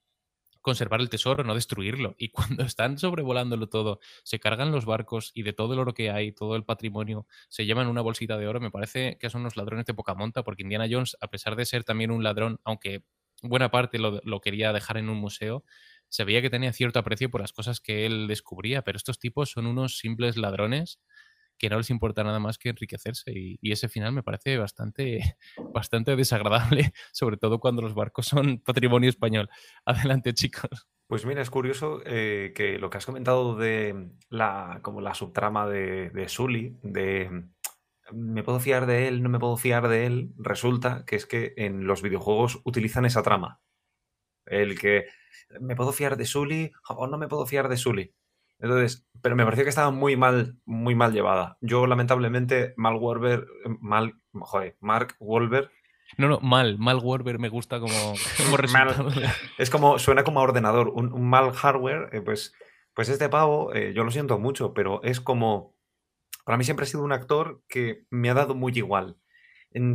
conservar el tesoro, no destruirlo. Y cuando están sobrevolándolo todo, se cargan los barcos y de todo el oro que hay, todo el patrimonio, se llevan una bolsita de oro, me parece que son unos ladrones de poca monta, porque Indiana Jones, a pesar de ser también un ladrón, aunque buena parte lo, lo quería dejar en un museo, se veía que tenía cierto aprecio por las cosas que él descubría, pero estos tipos son unos simples ladrones que no les importa nada más que enriquecerse. Y, ese final me parece bastante, bastante desagradable, sobre todo cuando los barcos son patrimonio español. Adelante, chicos. Pues mira, es curioso eh, que lo que has comentado de la, como la subtrama de, de Sully, de me puedo fiar de él, no me puedo fiar de él, resulta que es que en los videojuegos utilizan esa trama. El que me puedo fiar de Sully o no me puedo fiar de Sully. Entonces, pero me pareció que estaba muy mal, muy mal llevada. Yo, lamentablemente, Mal Wolver, mal, joder, Mark Wolver. No, no, mal, mal Wolver me gusta como, como es como, suena como a ordenador. Un, mal hardware, eh, pues, pues este pavo, eh, yo lo siento mucho, pero es como. Para mí siempre ha sido un actor que me ha dado muy igual.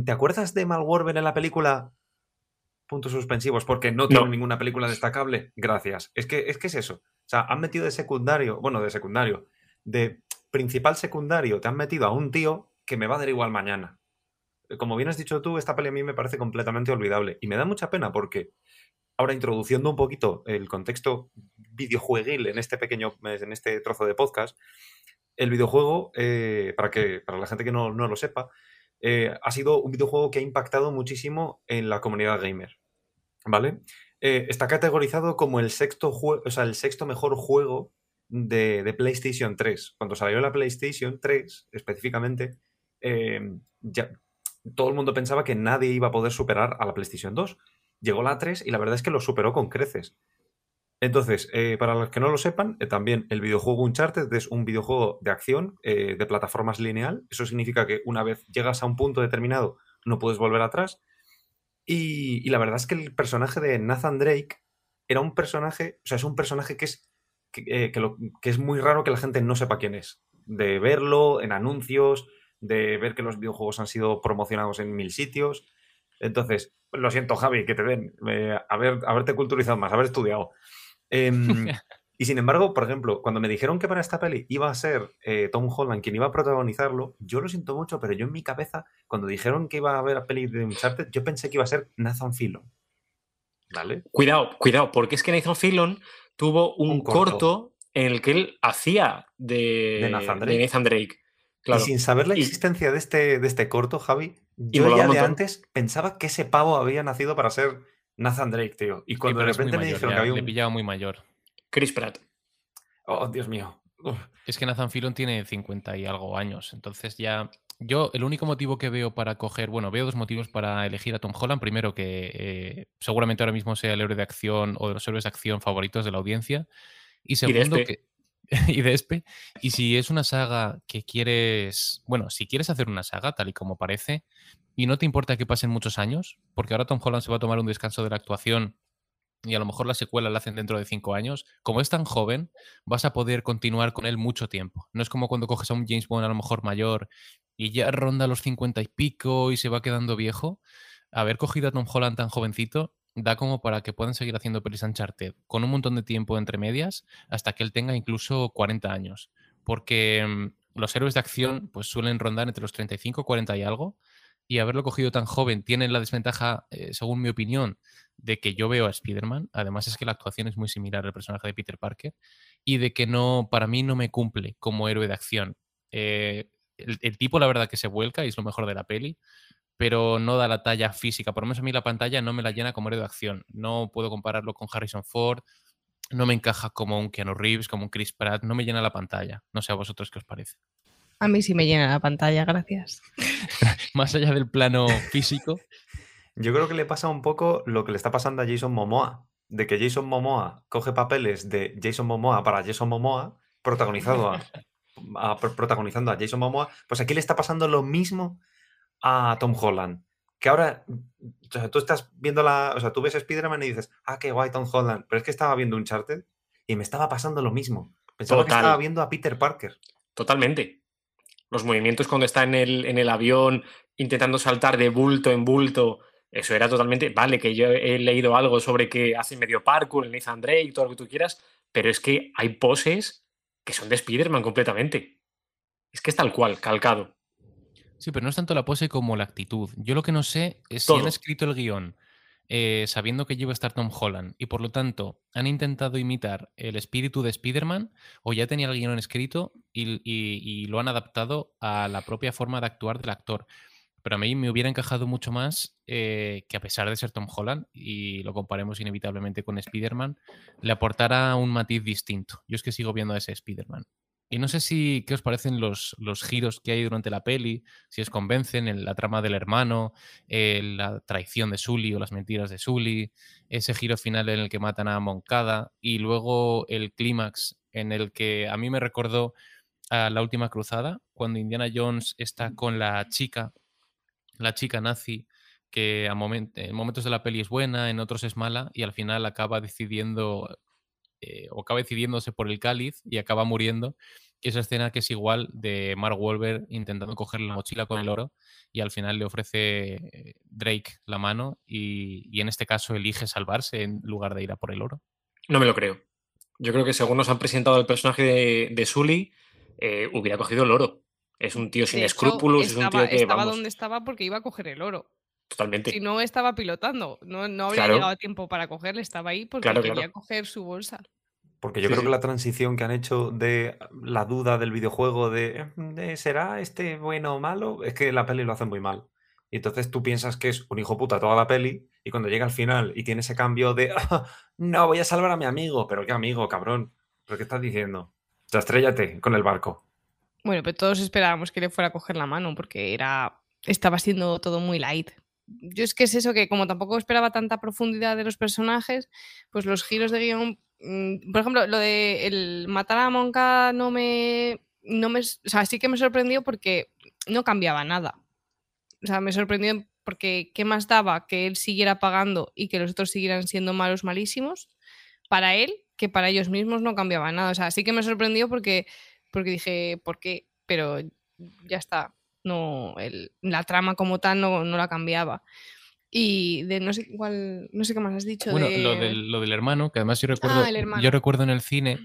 ¿Te acuerdas de Mal Wolver en la película puntos suspensivos porque no tengo ninguna película destacable. Gracias. Es que, es que es eso. O sea, han metido de secundario, bueno, de secundario, de principal secundario, te han metido a un tío que me va a dar igual mañana. Como bien has dicho tú, esta peli a mí me parece completamente olvidable. Y me da mucha pena porque, ahora introduciendo un poquito el contexto videojueguil en este pequeño, en este trozo de podcast, el videojuego, eh, para, que, para la gente que no, lo sepa, eh, ha sido un videojuego que ha impactado muchísimo en la comunidad gamer. ¿Vale? Eh, está categorizado como el sexto, o sea, el sexto mejor juego de, PlayStation 3. Cuando salió la PlayStation 3, específicamente, em, ya, todo el mundo pensaba que nadie iba a poder superar a la PlayStation 2. Llegó la 3 y la verdad es que lo superó con creces. Entonces, eh, para los que no lo sepan, eh, también el videojuego Uncharted es un videojuego de acción de plataformas lineal. Eso significa que una vez llegas a un punto determinado no puedes volver atrás. Y, la verdad es que el personaje de Nathan Drake era un personaje, o sea, es un personaje que es, que, eh, que lo- que es muy raro que la gente no sepa quién es. De verlo en anuncios, de ver que los videojuegos han sido promocionados en mil sitios. Entonces, lo siento, Javi, que te den. eh, haber, haberte culturizado más, haber estudiado. Em, y sin embargo, por ejemplo, cuando me dijeron que para esta peli iba a ser eh, Tom Holland quien iba a protagonizarlo, yo lo siento mucho, pero yo en mi cabeza, cuando dijeron que iba a haber a peli de Uncharted, yo pensé que iba a ser Nathan Fillion. ¿Vale? Cuidado, cuidado, porque es que Nathan Fillion tuvo un, Un corto. corto. en el que él hacía de, De Nathan de Drake. Nathan Drake. Claro. Y sin saber la Y- existencia de este, de este corto, Javi, yo ya de antes pensaba que ese pavo había nacido para ser Nathan Drake, tío. Y cuando de repente me mayor dijeron ya, que había Le un... pillaba muy mayor. Chris Pratt. Oh, Dios mío. Uf. Es que Nathan Fillion tiene 50 y algo años, entonces ya... Yo el único motivo que veo para coger, bueno, veo dos motivos para elegir a Tom Holland. Primero que eh, seguramente ahora mismo sea el héroe de acción o de los héroes de acción favoritos de la audiencia. Y de segundo que... y de Espe. Y si es una saga que quieres... Bueno, si quieres hacer una saga, tal y como parece, y no te importa que pasen muchos años, porque ahora Tom Holland se va a tomar un descanso de la actuación y a lo mejor la secuela la hacen dentro de cinco años, como es tan joven, vas a poder continuar con él mucho tiempo. No es como cuando coges a un James Bond a lo mejor mayor y ya ronda los cincuenta y pico y se va quedando viejo. Haber cogido a Tom Holland tan jovencito da como para que puedan seguir haciendo pelis Uncharted con un montón de tiempo entre medias hasta que él tenga incluso 40 años. Porque mm, los héroes de acción pues suelen rondar entre los 35 40 y algo y haberlo cogido tan joven tiene la desventaja, eh, según mi opinión, de que yo veo a Spider-Man, además es que la actuación es muy similar al personaje de Peter Parker, y de que no, para mí no me cumple como héroe de acción. Eh, el, el tipo, la verdad, que se vuelca y es lo mejor de la peli, pero no da la talla física. Por lo menos a mí la pantalla no me la llena como héroe de acción. No puedo compararlo con Harrison Ford, no me encaja como un Keanu Reeves, como un Chris Pratt, no me llena la pantalla. No sé a vosotros qué os parece. A mí sí me llena la pantalla, gracias. Más allá del plano físico, Yo creo que le pasa un poco lo que le está pasando a Jason Momoa. De que Jason Momoa coge papeles de Jason Momoa para Jason Momoa, protagonizado a, a- pro- protagonizando a Jason Momoa. Pues aquí le está pasando lo mismo a Tom Holland. Que ahora, o sea, tú estás viendo la. O sea, tú ves Spider-Man y dices, ah, qué guay Tom Holland. Pero es que estaba viendo Uncharted y me estaba pasando lo mismo. Pensaba que Total. estaba viendo a Peter Parker. Totalmente. Los movimientos cuando está en el, en el avión intentando saltar de bulto en bulto, eso era totalmente. Vale, que yo he leído algo sobre que hace medio parkour, el Nathan Drake, todo lo que tú quieras, pero es que hay poses que son de Spider-Man completamente. Es que es tal cual, calcado. Sí, pero no es tanto la pose como la actitud. Yo lo que no sé es si han escrito el guion eh, sabiendo que lleva a estar Tom Holland y por lo tanto han intentado imitar el espíritu de Spider-Man o ya tenía el guion escrito y, y- y lo han adaptado a la propia forma de actuar del actor. Pero a mí me hubiera encajado mucho más eh, que a pesar de ser Tom Holland, y lo comparemos inevitablemente con Spider-Man, le aportara un matiz distinto. Yo es que sigo viendo a ese Spider-Man. Y no sé si qué os parecen los, los giros que hay durante la peli, si os convencen en la trama del hermano, eh, la traición de Sully o las mentiras de Sully, ese giro final en el que matan a Moncada y luego el clímax en el que a mí me recordó a la última cruzada, cuando Indiana Jones está con la chica, la chica nazi, que a en momentos de la peli es buena, en otros es mala, y al final acaba decidiendo eh, o acaba decidiéndose por el cáliz y acaba muriendo. Esa escena que es igual de Mark Wahlberg intentando coger la mochila con el oro y al final le ofrece Drake la mano y, y en este caso elige salvarse en lugar de ir a por el oro. No me lo creo. Yo creo que según nos han presentado el personaje de, de Sully, eh, hubiera cogido el oro. Es un tío sin De hecho, escrúpulos, es un estaba, tío que, estaba vamos, donde estaba porque iba a coger el oro. totalmente. Si no estaba pilotando, no, no habría Claro. llegado a tiempo para cogerle, estaba ahí porque Claro, quería claro. coger su bolsa. Porque yo Sí, creo sí. que la transición que han hecho de la duda del videojuego de, de ¿será este bueno o malo? Es que la peli lo hace muy mal. Y entonces tú piensas que es un hijo puta toda la peli y cuando llega al final y tiene ese cambio de "Ah, no, voy a salvar a mi amigo, pero qué amigo, cabrón. ¿Pero qué estás diciendo? O sea, estrellate con el barco. Bueno, pero todos esperábamos que le fuera a coger la mano porque era estaba siendo todo muy light. Yo es que es eso que como tampoco esperaba tanta profundidad de los personajes, pues los giros de guion, mm, por ejemplo, lo de el matar a Monka no me no me, o sea, sí que me sorprendió porque no cambiaba nada. O sea, me sorprendió porque qué más daba que él siguiera pagando y que los otros siguieran siendo malos malísimos para él que para ellos mismos no cambiaba nada. O sea, sí que me sorprendió porque, porque dije, ¿por qué? Pero ya está. No, la trama como tal no, no la cambiaba. Y de no sé cuál, no sé qué más has dicho. Bueno, lo, del, lo, del, hermano, que además yo recuerdo, ah, yo recuerdo en el cine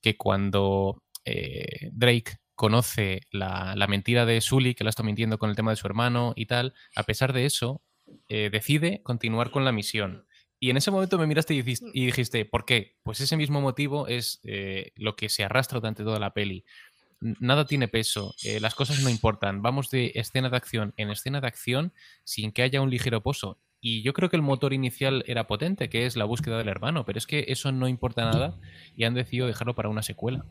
que cuando eh, Drake conoce la, la, mentira de Sully, que la está mintiendo con el tema de su hermano y tal, a pesar de eso, eh, decide continuar con la misión. Y en ese momento me miraste y dijiste, ¿por qué? Pues ese mismo motivo es eh, lo que se arrastra durante toda la peli. Nada tiene peso, las cosas no importan. Vamos de escena de acción en escena de acción sin que haya un ligero pozo. Y yo creo que el motor inicial era potente, que es la búsqueda del hermano, pero es que eso no importa nada y han decidido dejarlo para una secuela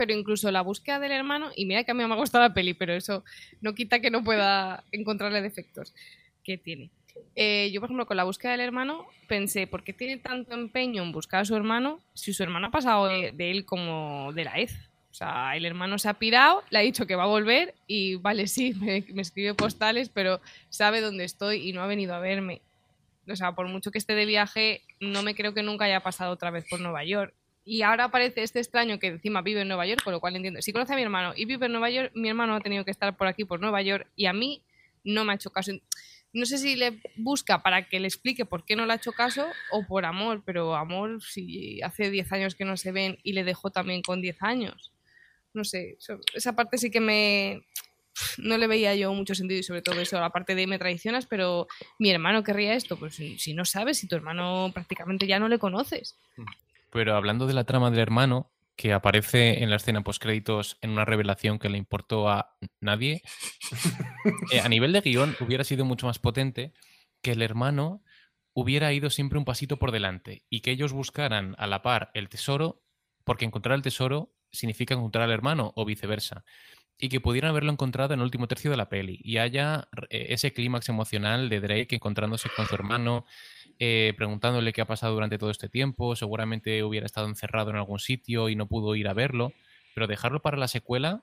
pero incluso la búsqueda del hermano, y mira que a mí me ha gustado la peli, pero eso no quita que no pueda encontrarle defectos que tiene. Eh, yo, por ejemplo, con la búsqueda del hermano, pensé, ¿por qué tiene tanto empeño en buscar a su hermano si su hermano ha pasado de, él como de la EZ? O sea, el hermano se ha pirado, le ha dicho que va a volver y vale, sí, me, me, escribe postales, pero sabe dónde estoy y no ha venido a verme. O sea, por mucho que esté de viaje, no me creo que nunca haya pasado otra vez por Nueva York. Y ahora aparece este extraño que encima vive en Nueva York, con lo cual entiendo. Si conoce a mi hermano y vive en Nueva York, mi hermano ha tenido que estar por aquí, por Nueva York, y a mí no me ha hecho caso. No sé si le busca para que le explique por qué no le ha hecho caso o por amor, pero amor, si hace 10 años que no se ven y le dejó también con 10 años. No sé, esa parte sí que me. No le veía yo mucho sentido y sobre todo eso, la parte de me traicionas, pero mi hermano querría esto. Pues si no sabes, si tu hermano prácticamente ya no le conoces. Pero hablando de la trama del hermano, que aparece en la escena postcréditos en una revelación que le importó a nadie, eh, a nivel de guion hubiera sido mucho más potente que el hermano hubiera ido siempre un pasito por delante y que ellos buscaran a la par el tesoro, porque encontrar el tesoro significa encontrar al hermano o viceversa y que pudieran haberlo encontrado en el último tercio de la peli y haya eh, ese clímax emocional de Drake encontrándose con su hermano, eh, preguntándole qué ha pasado durante todo este tiempo, seguramente hubiera estado encerrado en algún sitio y no pudo ir a verlo, pero dejarlo para la secuela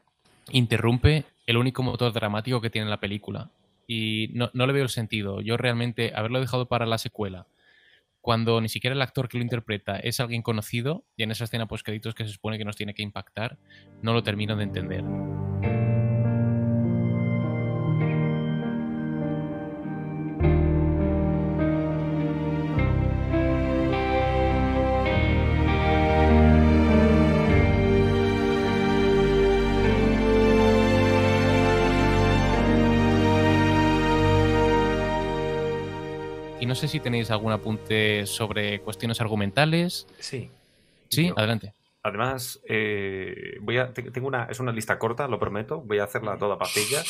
interrumpe el único motor dramático que tiene la película y no, no le veo el sentido. Yo realmente haberlo dejado para la secuela cuando ni siquiera el actor que lo interpreta es alguien conocido y en esa escena post créditos que se supone que nos tiene que impactar, no lo termino de entender. Sé si tenéis algún apunte sobre cuestiones argumentales. Sí. Sí, adelante. Además, eh, voy a, tengo una, es una lista corta, lo prometo. Voy a hacerla toda pastilla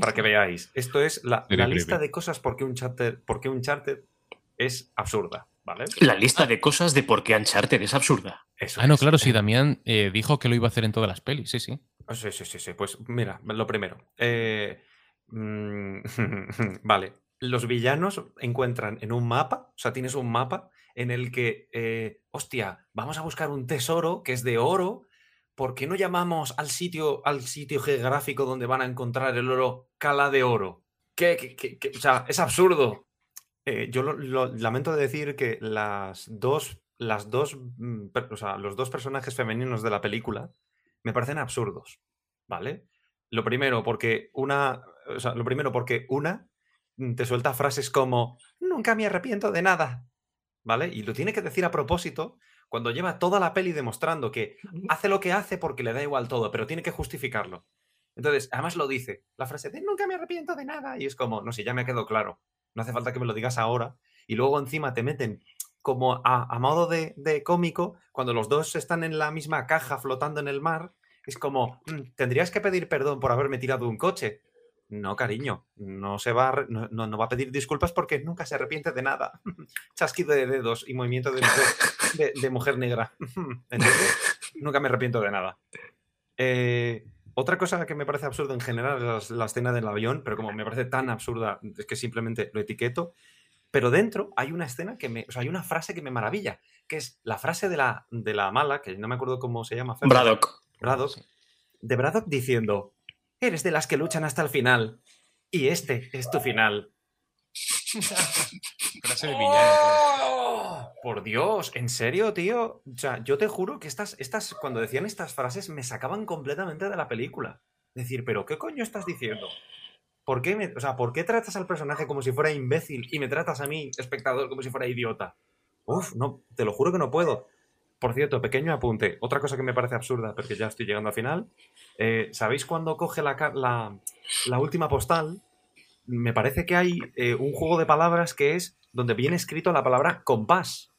para que veáis. Esto es la, lista de cosas por qué Uncharted, por qué Uncharted es absurda. ¿Vale? La lista de cosas de por qué Uncharted es absurda. ah, no, claro, sí, Damián eh, dijo que lo iba a hacer en todas las pelis, sí, sí. Sí, sí, sí, sí. Pues mira, lo primero. Eh, mm, vale, los villanos encuentran en un mapa, o sea, tienes un mapa en el que, eh, hostia, vamos a buscar un tesoro que es de oro. ¿Por qué no llamamos al sitio, al sitio geográfico donde van a encontrar el oro Cala de Oro? ¿Qué, o sea, es absurdo. Eh, yo lo, lamento decir que las dos, las dos, mm, o sea, los dos personajes femeninos de la película me parecen absurdos, ¿vale? Lo primero porque una, o sea, lo primero porque una te suelta frases como, nunca me arrepiento de nada, ¿vale? Y lo tiene que decir a propósito cuando lleva toda la peli demostrando que hace lo que hace porque le da igual todo, pero tiene que justificarlo. Entonces, además lo dice, la frase de nunca me arrepiento de nada, y es como, no sé, ya me quedó claro, no hace falta que me lo digas ahora, y luego encima te meten como a, modo de, cómico, cuando los dos están en la misma caja flotando en el mar, es como, mm, tendrías que pedir perdón por haberme tirado un coche. No, cariño, no se va a, no, va a pedir disculpas porque nunca se arrepiente de nada. Chasquido de dedos y movimiento de mujer, de, mujer negra. ¿Entiendes? Nunca me arrepiento de nada. Eh, otra cosa que me parece absurda en general es la, escena del avión, pero como me parece tan absurda, es que simplemente lo etiqueto. Pero dentro hay una escena que me. O sea, hay una frase que me maravilla, que es la frase de la, de la mala, que no me acuerdo cómo se llama. Braddock. Braddock. De Braddock diciendo: Eres de las que luchan hasta el final. Y este es tu final. Frase de villano. ¡Oh! Por Dios, ¿en serio, tío? O sea, yo te juro que estas, estas, cuando decían estas frases, me sacaban completamente de la película. Decir, ¿pero qué coño estás diciendo? ¿Por qué, me- o sea, ¿por qué tratas al personaje como si fuera imbécil y me tratas a mí, espectador, como si fuera idiota? Uf, no, te lo juro que no puedo. Por cierto, pequeño apunte. Otra cosa que me parece absurda, porque ya estoy llegando al final. eh, ¿Sabéis cuando coge la, la, la última postal? Me parece que hay eh, un juego de palabras que es donde viene escrito la palabra compás.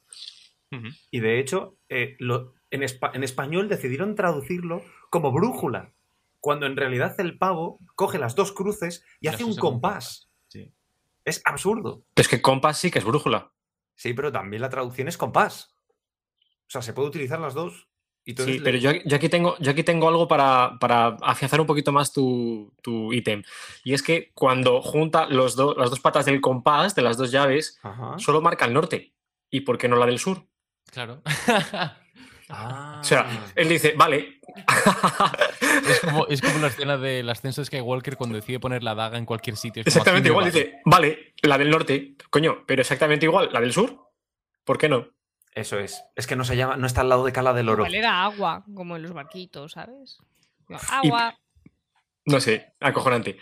Y de hecho, eh, lo- en, espa- en español decidieron traducirlo como brújula, cuando en realidad el pavo coge las dos cruces y hace un como compás. Sí. Es absurdo. Es que compás sí que es brújula. Sí, pero también la traducción es compás. O sea, se puede utilizar las dos. Y Sí, pero yo, yo aquí tengo, yo aquí tengo algo para, para afianzar un poquito más tu, tu ítem. Y es que cuando junta los do- las dos patas del compás, de las dos llaves, Ajá. solo marca el norte. ¿Y por qué no la del sur? Claro. Ah. O sea, él dice, vale. es, como, es como la escena del ascenso de Skywalker cuando decide poner la daga en cualquier sitio. Exactamente igual. Dice, vale, la del norte. Coño, pero exactamente igual, la del sur. ¿Por qué no? Eso es. Es que no se llama, no está al lado de Cala del Oro. Igual era agua, como en los barquitos, ¿sabes? Agua. No sé, acojonante.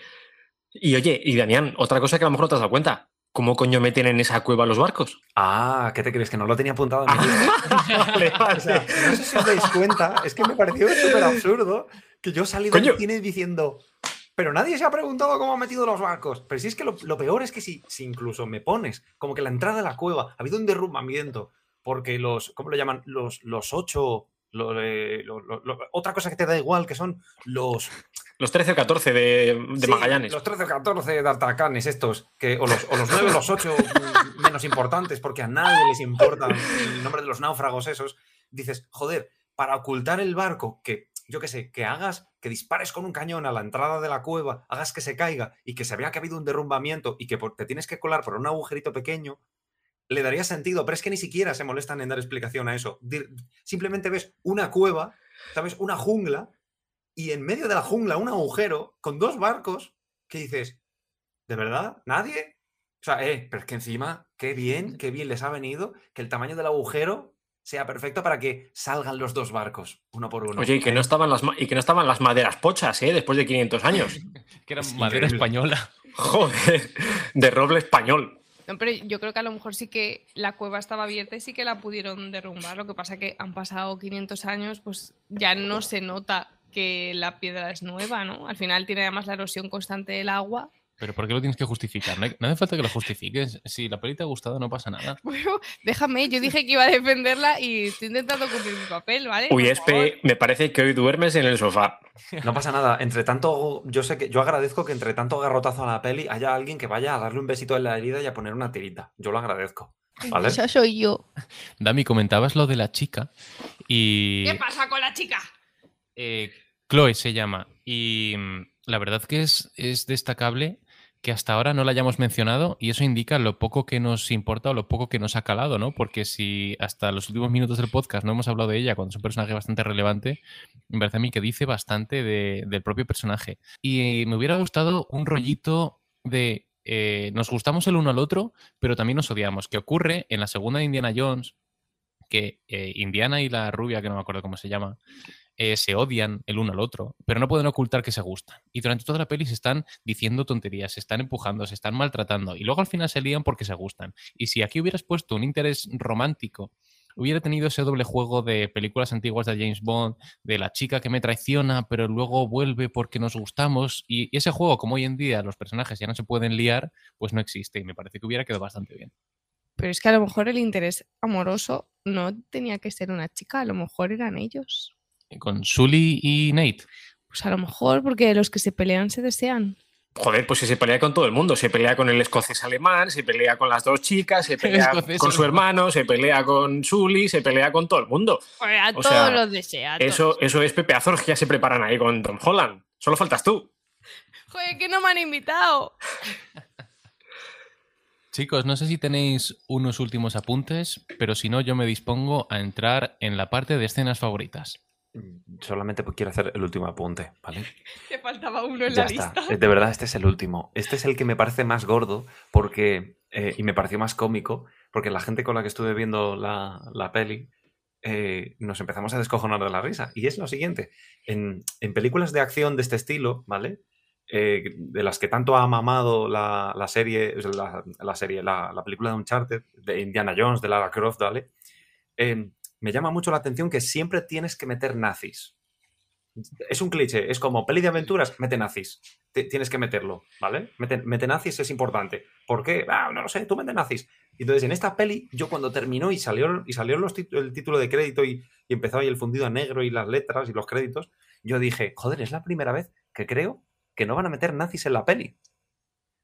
Y oye, y Danián, otra cosa que a lo mejor no te has dado cuenta. ¿Cómo coño meten en esa cueva los barcos? Ah, ¿qué te crees? Que no lo tenía apuntado en mi? Vale, vale. O sea, no sé si os dais cuenta, es que me pareció súper absurdo que yo salí Coño. del cine diciendo, pero nadie se ha preguntado cómo ha metido los barcos. Pero si es que lo, lo peor es que si, si incluso me pones como que la entrada de la cueva ha habido un derrumbamiento, porque los, ¿cómo lo llaman? Los, los ocho, otra cosa que te da igual, que son los... Los 13 o 14 de, de sí, Magallanes. Los 13 o 14 de Artacanes estos, que, o, los, o los 9 o los 8 mm, menos importantes, porque a nadie les importa el nombre de los náufragos esos. Dices, joder, para ocultar el barco, que yo qué sé, que hagas, que dispares con un cañón a la entrada de la cueva, hagas que se caiga y que se vea que ha habido un derrumbamiento y que te tienes que colar por un agujerito pequeño, le daría sentido, pero es que ni siquiera se molestan en dar explicación a eso. Simplemente ves una cueva, ¿sabes? Una jungla y en medio de la jungla un agujero con dos barcos que dices, ¿de verdad? ¿Nadie? O sea, eh, pero es que encima, qué bien, qué bien les ha venido que el tamaño del agujero sea perfecto para que salgan los dos barcos, uno por uno. Oye, y que, no estaban las, y que no estaban las maderas pochas, ¿eh? Después de 500 años. Que era Es madera increíble. española. Joder, de roble español. No, pero yo creo que a lo mejor sí que la cueva estaba abierta y sí que la pudieron derrumbar. Lo que pasa que han pasado 500 años, pues ya no se nota que la piedra es nueva, ¿no? Al final tiene además la erosión constante del agua. Pero ¿por qué lo tienes que justificar? No, hay- no hace falta que lo justifiques. Si la peli te ha gustado, no pasa nada. Bueno, déjame, yo dije que iba a defenderla y estoy intentando cumplir mi papel, ¿vale? Uy, Espe, me parece que hoy duermes en el sofá. No pasa nada. Entre tanto, yo sé que yo agradezco que entre tanto garrotazo a la peli haya alguien que vaya a darle un besito en la herida y a poner una tirita. Yo lo agradezco. ¿Vale? Esa soy yo. Dami, comentabas lo de la chica y... ¿Qué pasa con la chica? eh, Chloe se llama. Y mm, la verdad que es, es destacable que hasta ahora no la hayamos mencionado y eso indica lo poco que nos importa o lo poco que nos ha calado, ¿no? Porque si hasta los últimos minutos del podcast no hemos hablado de ella cuando es un personaje bastante relevante, me parece a mí que dice bastante de- del propio personaje. Y me hubiera gustado un rollito de eh, nos gustamos el uno al otro, pero también nos odiamos, que ocurre en la segunda de Indiana Jones, que eh, Indiana y la rubia, que no me acuerdo cómo se llama, eh, se odian el uno al otro, pero no pueden ocultar que se gustan. Y durante toda la peli se están diciendo tonterías, se están empujando, se están maltratando, y luego al final se lían porque se gustan. Y si aquí hubieras puesto un interés romántico, hubiera tenido ese doble juego de películas antiguas de James Bond, de la chica que me traiciona, pero luego vuelve porque nos gustamos, y ese juego, como hoy en día los personajes ya no se pueden liar, pues no existe, y me parece que hubiera quedado bastante bien. Pero es que a lo mejor el interés amoroso no tenía que ser una chica, a lo mejor eran ellos. Con Sully y Nate. Pues a lo mejor porque los que se pelean se desean. Joder, pues si se pelea con todo el mundo. Se pelea con el escocés alemán, se pelea con las dos chicas, se pelea con su hermano, se pelea con Sully, se pelea con todo el mundo. Joder, a O todos sea, los desea. a Eso, todos. eso es Pepe Azor, que ya se preparan ahí con Tom Holland. Solo faltas tú. Joder, que no me han invitado. Chicos, no sé si tenéis unos últimos apuntes, pero si no, yo me dispongo a entrar en la parte de escenas favoritas. Solamente quiero hacer el último apunte, ¿vale? Que faltaba uno en Ya la está. lista. Eh, De verdad, este es el último. Este es el que me parece más gordo porque eh, y me pareció más cómico, porque la gente con la que estuve viendo la, la peli eh, nos empezamos a descojonar de la risa. Y es lo siguiente, en, en películas de acción de este estilo, ¿vale? Eh, de las que tanto ha mamado la, la serie, la, la serie la, la, película de Uncharted, de Indiana Jones, de Lara Croft, ¿vale? Eh, me llama mucho la atención que siempre tienes que meter nazis. Es un cliché, es como peli de aventuras, mete nazis. T tienes que meterlo, ¿vale? Mete, mete, nazis es importante. ¿Por qué? Ah, no lo sé, tú mete nazis. Entonces, en esta peli, yo cuando terminó y salió, y salió los el título de crédito y, y empezó ahí el fundido a negro y las letras y los créditos, yo dije, joder, es la primera vez que creo que no van a meter nazis en la peli.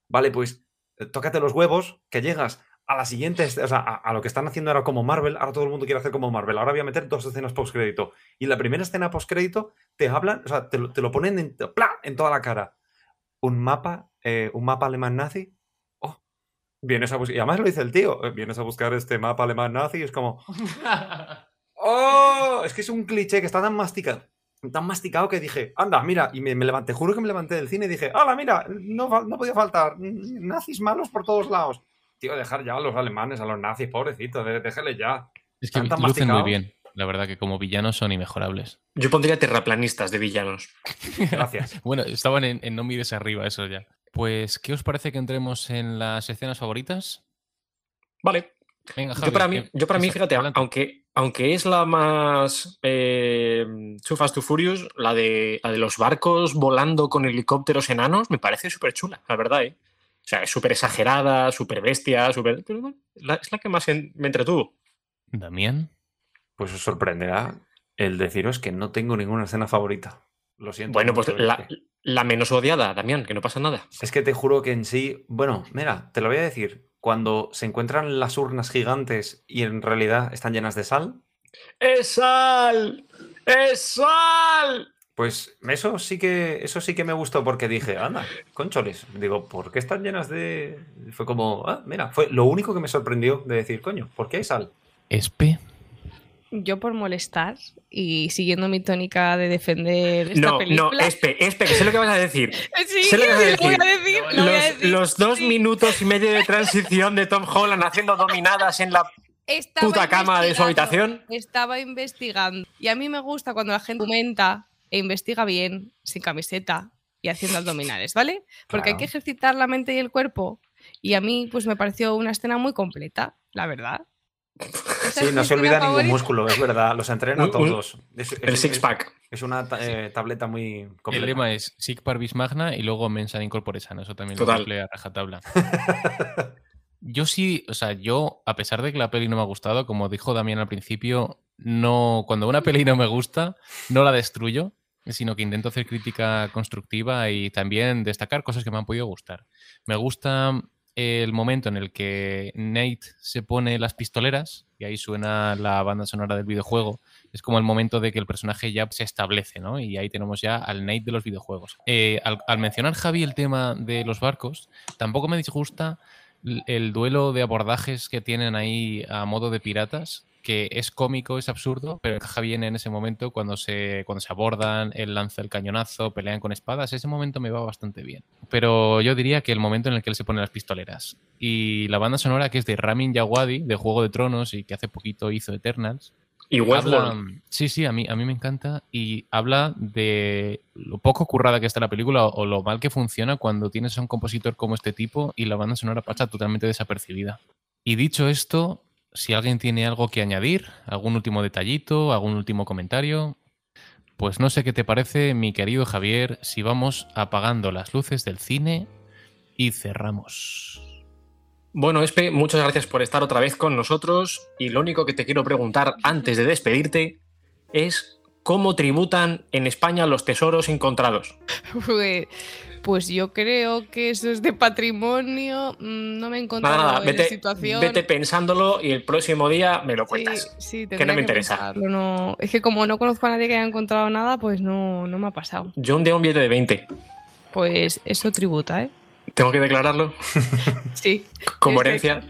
Vale, pues tócate los huevos, que llegas a la siguiente, o sea, a, a, lo que están haciendo ahora como Marvel, ahora todo el mundo quiere hacer como Marvel, ahora voy a meter dos escenas post-crédito. Y la primera escena post-crédito te hablan, o sea, te, te lo ponen en, ¡plá! en toda la cara. Un mapa, eh, un mapa alemán nazi. Oh, vienes a buscar, y además lo dice el tío, eh, vienes a buscar este mapa alemán nazi, y es como... ¡Oh! Es que es un cliché que está tan masticado tan masticado que dije, anda, mira, y me, me, levanté, juro que me levanté del cine y dije, ¡hala, mira! No, no podía faltar, nazis malos por todos lados. Tío, dejar ya a los alemanes, a los nazis, pobrecitos, déjale ya. Es que lucen masticado. muy bien. La verdad que como villanos son inmejorables. Yo pondría terraplanistas de villanos. Gracias. bueno, estaban en, en No mires arriba, eso ya. Pues, ¿qué os parece que entremos en las escenas favoritas? Vale. Venga, Javi, yo para mí, yo para mí fíjate, aunque, aunque es la más eh, Too Fast to Furious, la de, la de los barcos volando con helicópteros enanos, me parece súper chula, la verdad, ¿eh? O sea, es súper exagerada, súper bestia, súper... La, es la que más en, me entretuvo. ¿Damián? Pues os sorprenderá el deciros que no tengo ninguna escena favorita. Lo siento. Bueno, pues la, la, menos odiada, Damián, que no pasa nada. Es que te juro que en sí... Bueno, mira, te lo voy a decir. Cuando se encuentran las urnas gigantes y en realidad están llenas de sal. ¡Es sal! ¡Es sal! Pues eso sí que eso sí que me gustó porque dije, anda, concholes. Digo, ¿por qué están llenas de...? Fue como, ah, mira, fue lo único que me sorprendió de decir, coño, ¿por qué hay sal? ¿Espe? Yo por molestar y siguiendo mi tónica de defender esta no, película... No, Espe, Espe, que sé lo que vas a decir. Sí, sé lo que vas a decir. Voy a decir, los, voy a decir. los, dos minutos y medio de transición de Tom Holland haciendo dominadas en la Estaba puta cama de su habitación. Estaba investigando. Y a mí me gusta cuando la gente comenta e investiga bien, sin camiseta y haciendo abdominales, ¿vale? Porque Claro. hay que ejercitar la mente y el cuerpo. Y a mí, pues me pareció una escena muy completa, la verdad. Sí, es no se olvida ningún músculo, es verdad, los entrena un- todos. Es, El es- six es- pack. Es una ta- eh, tableta muy completa. El lema es Sic Parvis Magna y luego Mensa in corpore sano. Eso también Total. lo cumple a rajatabla. Yo sí, o sea, yo, a pesar de que la peli no me ha gustado, como dijo Damián al principio, no, cuando una peli no me gusta, no la destruyo, sino que intento hacer crítica constructiva y también destacar cosas que me han podido gustar. Me gusta el momento en el que Nate se pone las pistoleras y ahí suena la banda sonora del videojuego. Es como el momento de que el personaje ya se establece, ¿no? Y ahí tenemos ya al Nate de los videojuegos. Eh, al, al mencionar Javi el tema de los barcos, tampoco me disgusta el duelo de abordajes que tienen ahí a modo de piratas, que es cómico, es absurdo, pero encaja bien en ese momento cuando se, cuando se abordan, él lanza el cañonazo, pelean con espadas, ese momento me va bastante bien. Pero yo diría que el momento en el que él se pone las pistoleras. Y la banda sonora que es de Ramin Djawadi, de Juego de Tronos y que hace poquito hizo Eternals, Y Westworld. sí, sí, a mí, a mí me encanta y habla de lo poco currada que está la película o, o lo mal que funciona cuando tienes a un compositor como este tipo y la banda sonora pasa totalmente desapercibida. Y dicho esto, si alguien tiene algo que añadir, algún último detallito, algún último comentario, pues no sé qué te parece, mi querido Javier, si vamos apagando las luces del cine y cerramos. Bueno, Espe, muchas gracias por estar otra vez con nosotros. Y lo único que te quiero preguntar antes de despedirte es cómo tributan en España los tesoros encontrados. Pues, yo creo que eso es de patrimonio. mm, No me he encontrado Nada, nada, en vete, situación. vete pensándolo y el próximo día me lo Sí, cuentas. sí, que no me interesa. no- Es que como no conozco a nadie que haya encontrado nada, pues no, no me ha pasado. Yo un día un billete de 20. Pues eso tributa, ¿eh? Tengo que declararlo Sí. como herencia.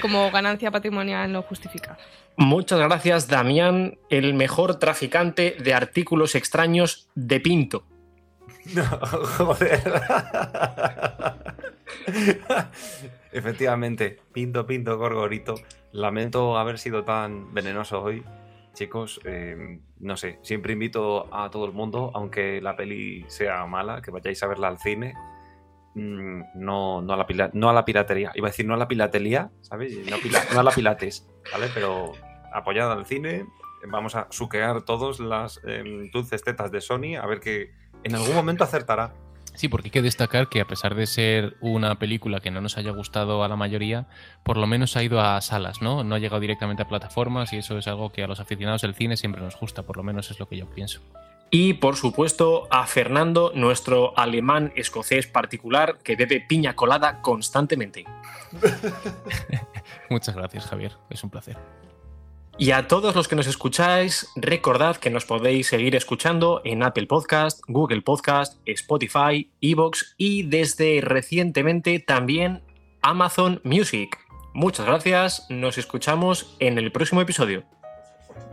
Como ganancia patrimonial no justificada. Muchas gracias, Damián, el mejor traficante de artículos extraños de Pinto. No, joder. Efectivamente, pinto, pinto, gorgorito. Lamento haber sido tan venenoso hoy. Chicos, eh, no sé, siempre invito a todo el mundo, aunque la peli sea mala, que vayáis a verla al cine. Mm, no, no, a la no a la piratería. Iba a decir no a la pilatería, ¿sabes? No, a la pilates, ¿vale? Pero apoyada al cine, vamos a suquear todos las em, dulces tetas de Sony, a ver que en algún momento acertará. Sí, porque hay que destacar que a pesar de ser una película que no nos haya gustado a la mayoría, por lo menos ha ido a salas, ¿no? No ha llegado directamente a plataformas y eso es algo que a los aficionados del cine siempre nos gusta, por lo menos es lo que yo pienso. Y por supuesto a Fernando, nuestro alemán escocés particular que bebe piña colada constantemente. Muchas gracias, Javier. Es un placer. Y a todos los que nos escucháis, recordad que nos podéis seguir escuchando en Apple Podcast, Google Podcast, Spotify, Evox y desde recientemente también Amazon Music. Muchas gracias, nos escuchamos en el próximo episodio.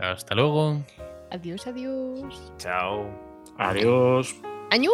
Hasta luego. Adiós, adiós. Chao. Adiós. ¿Añu?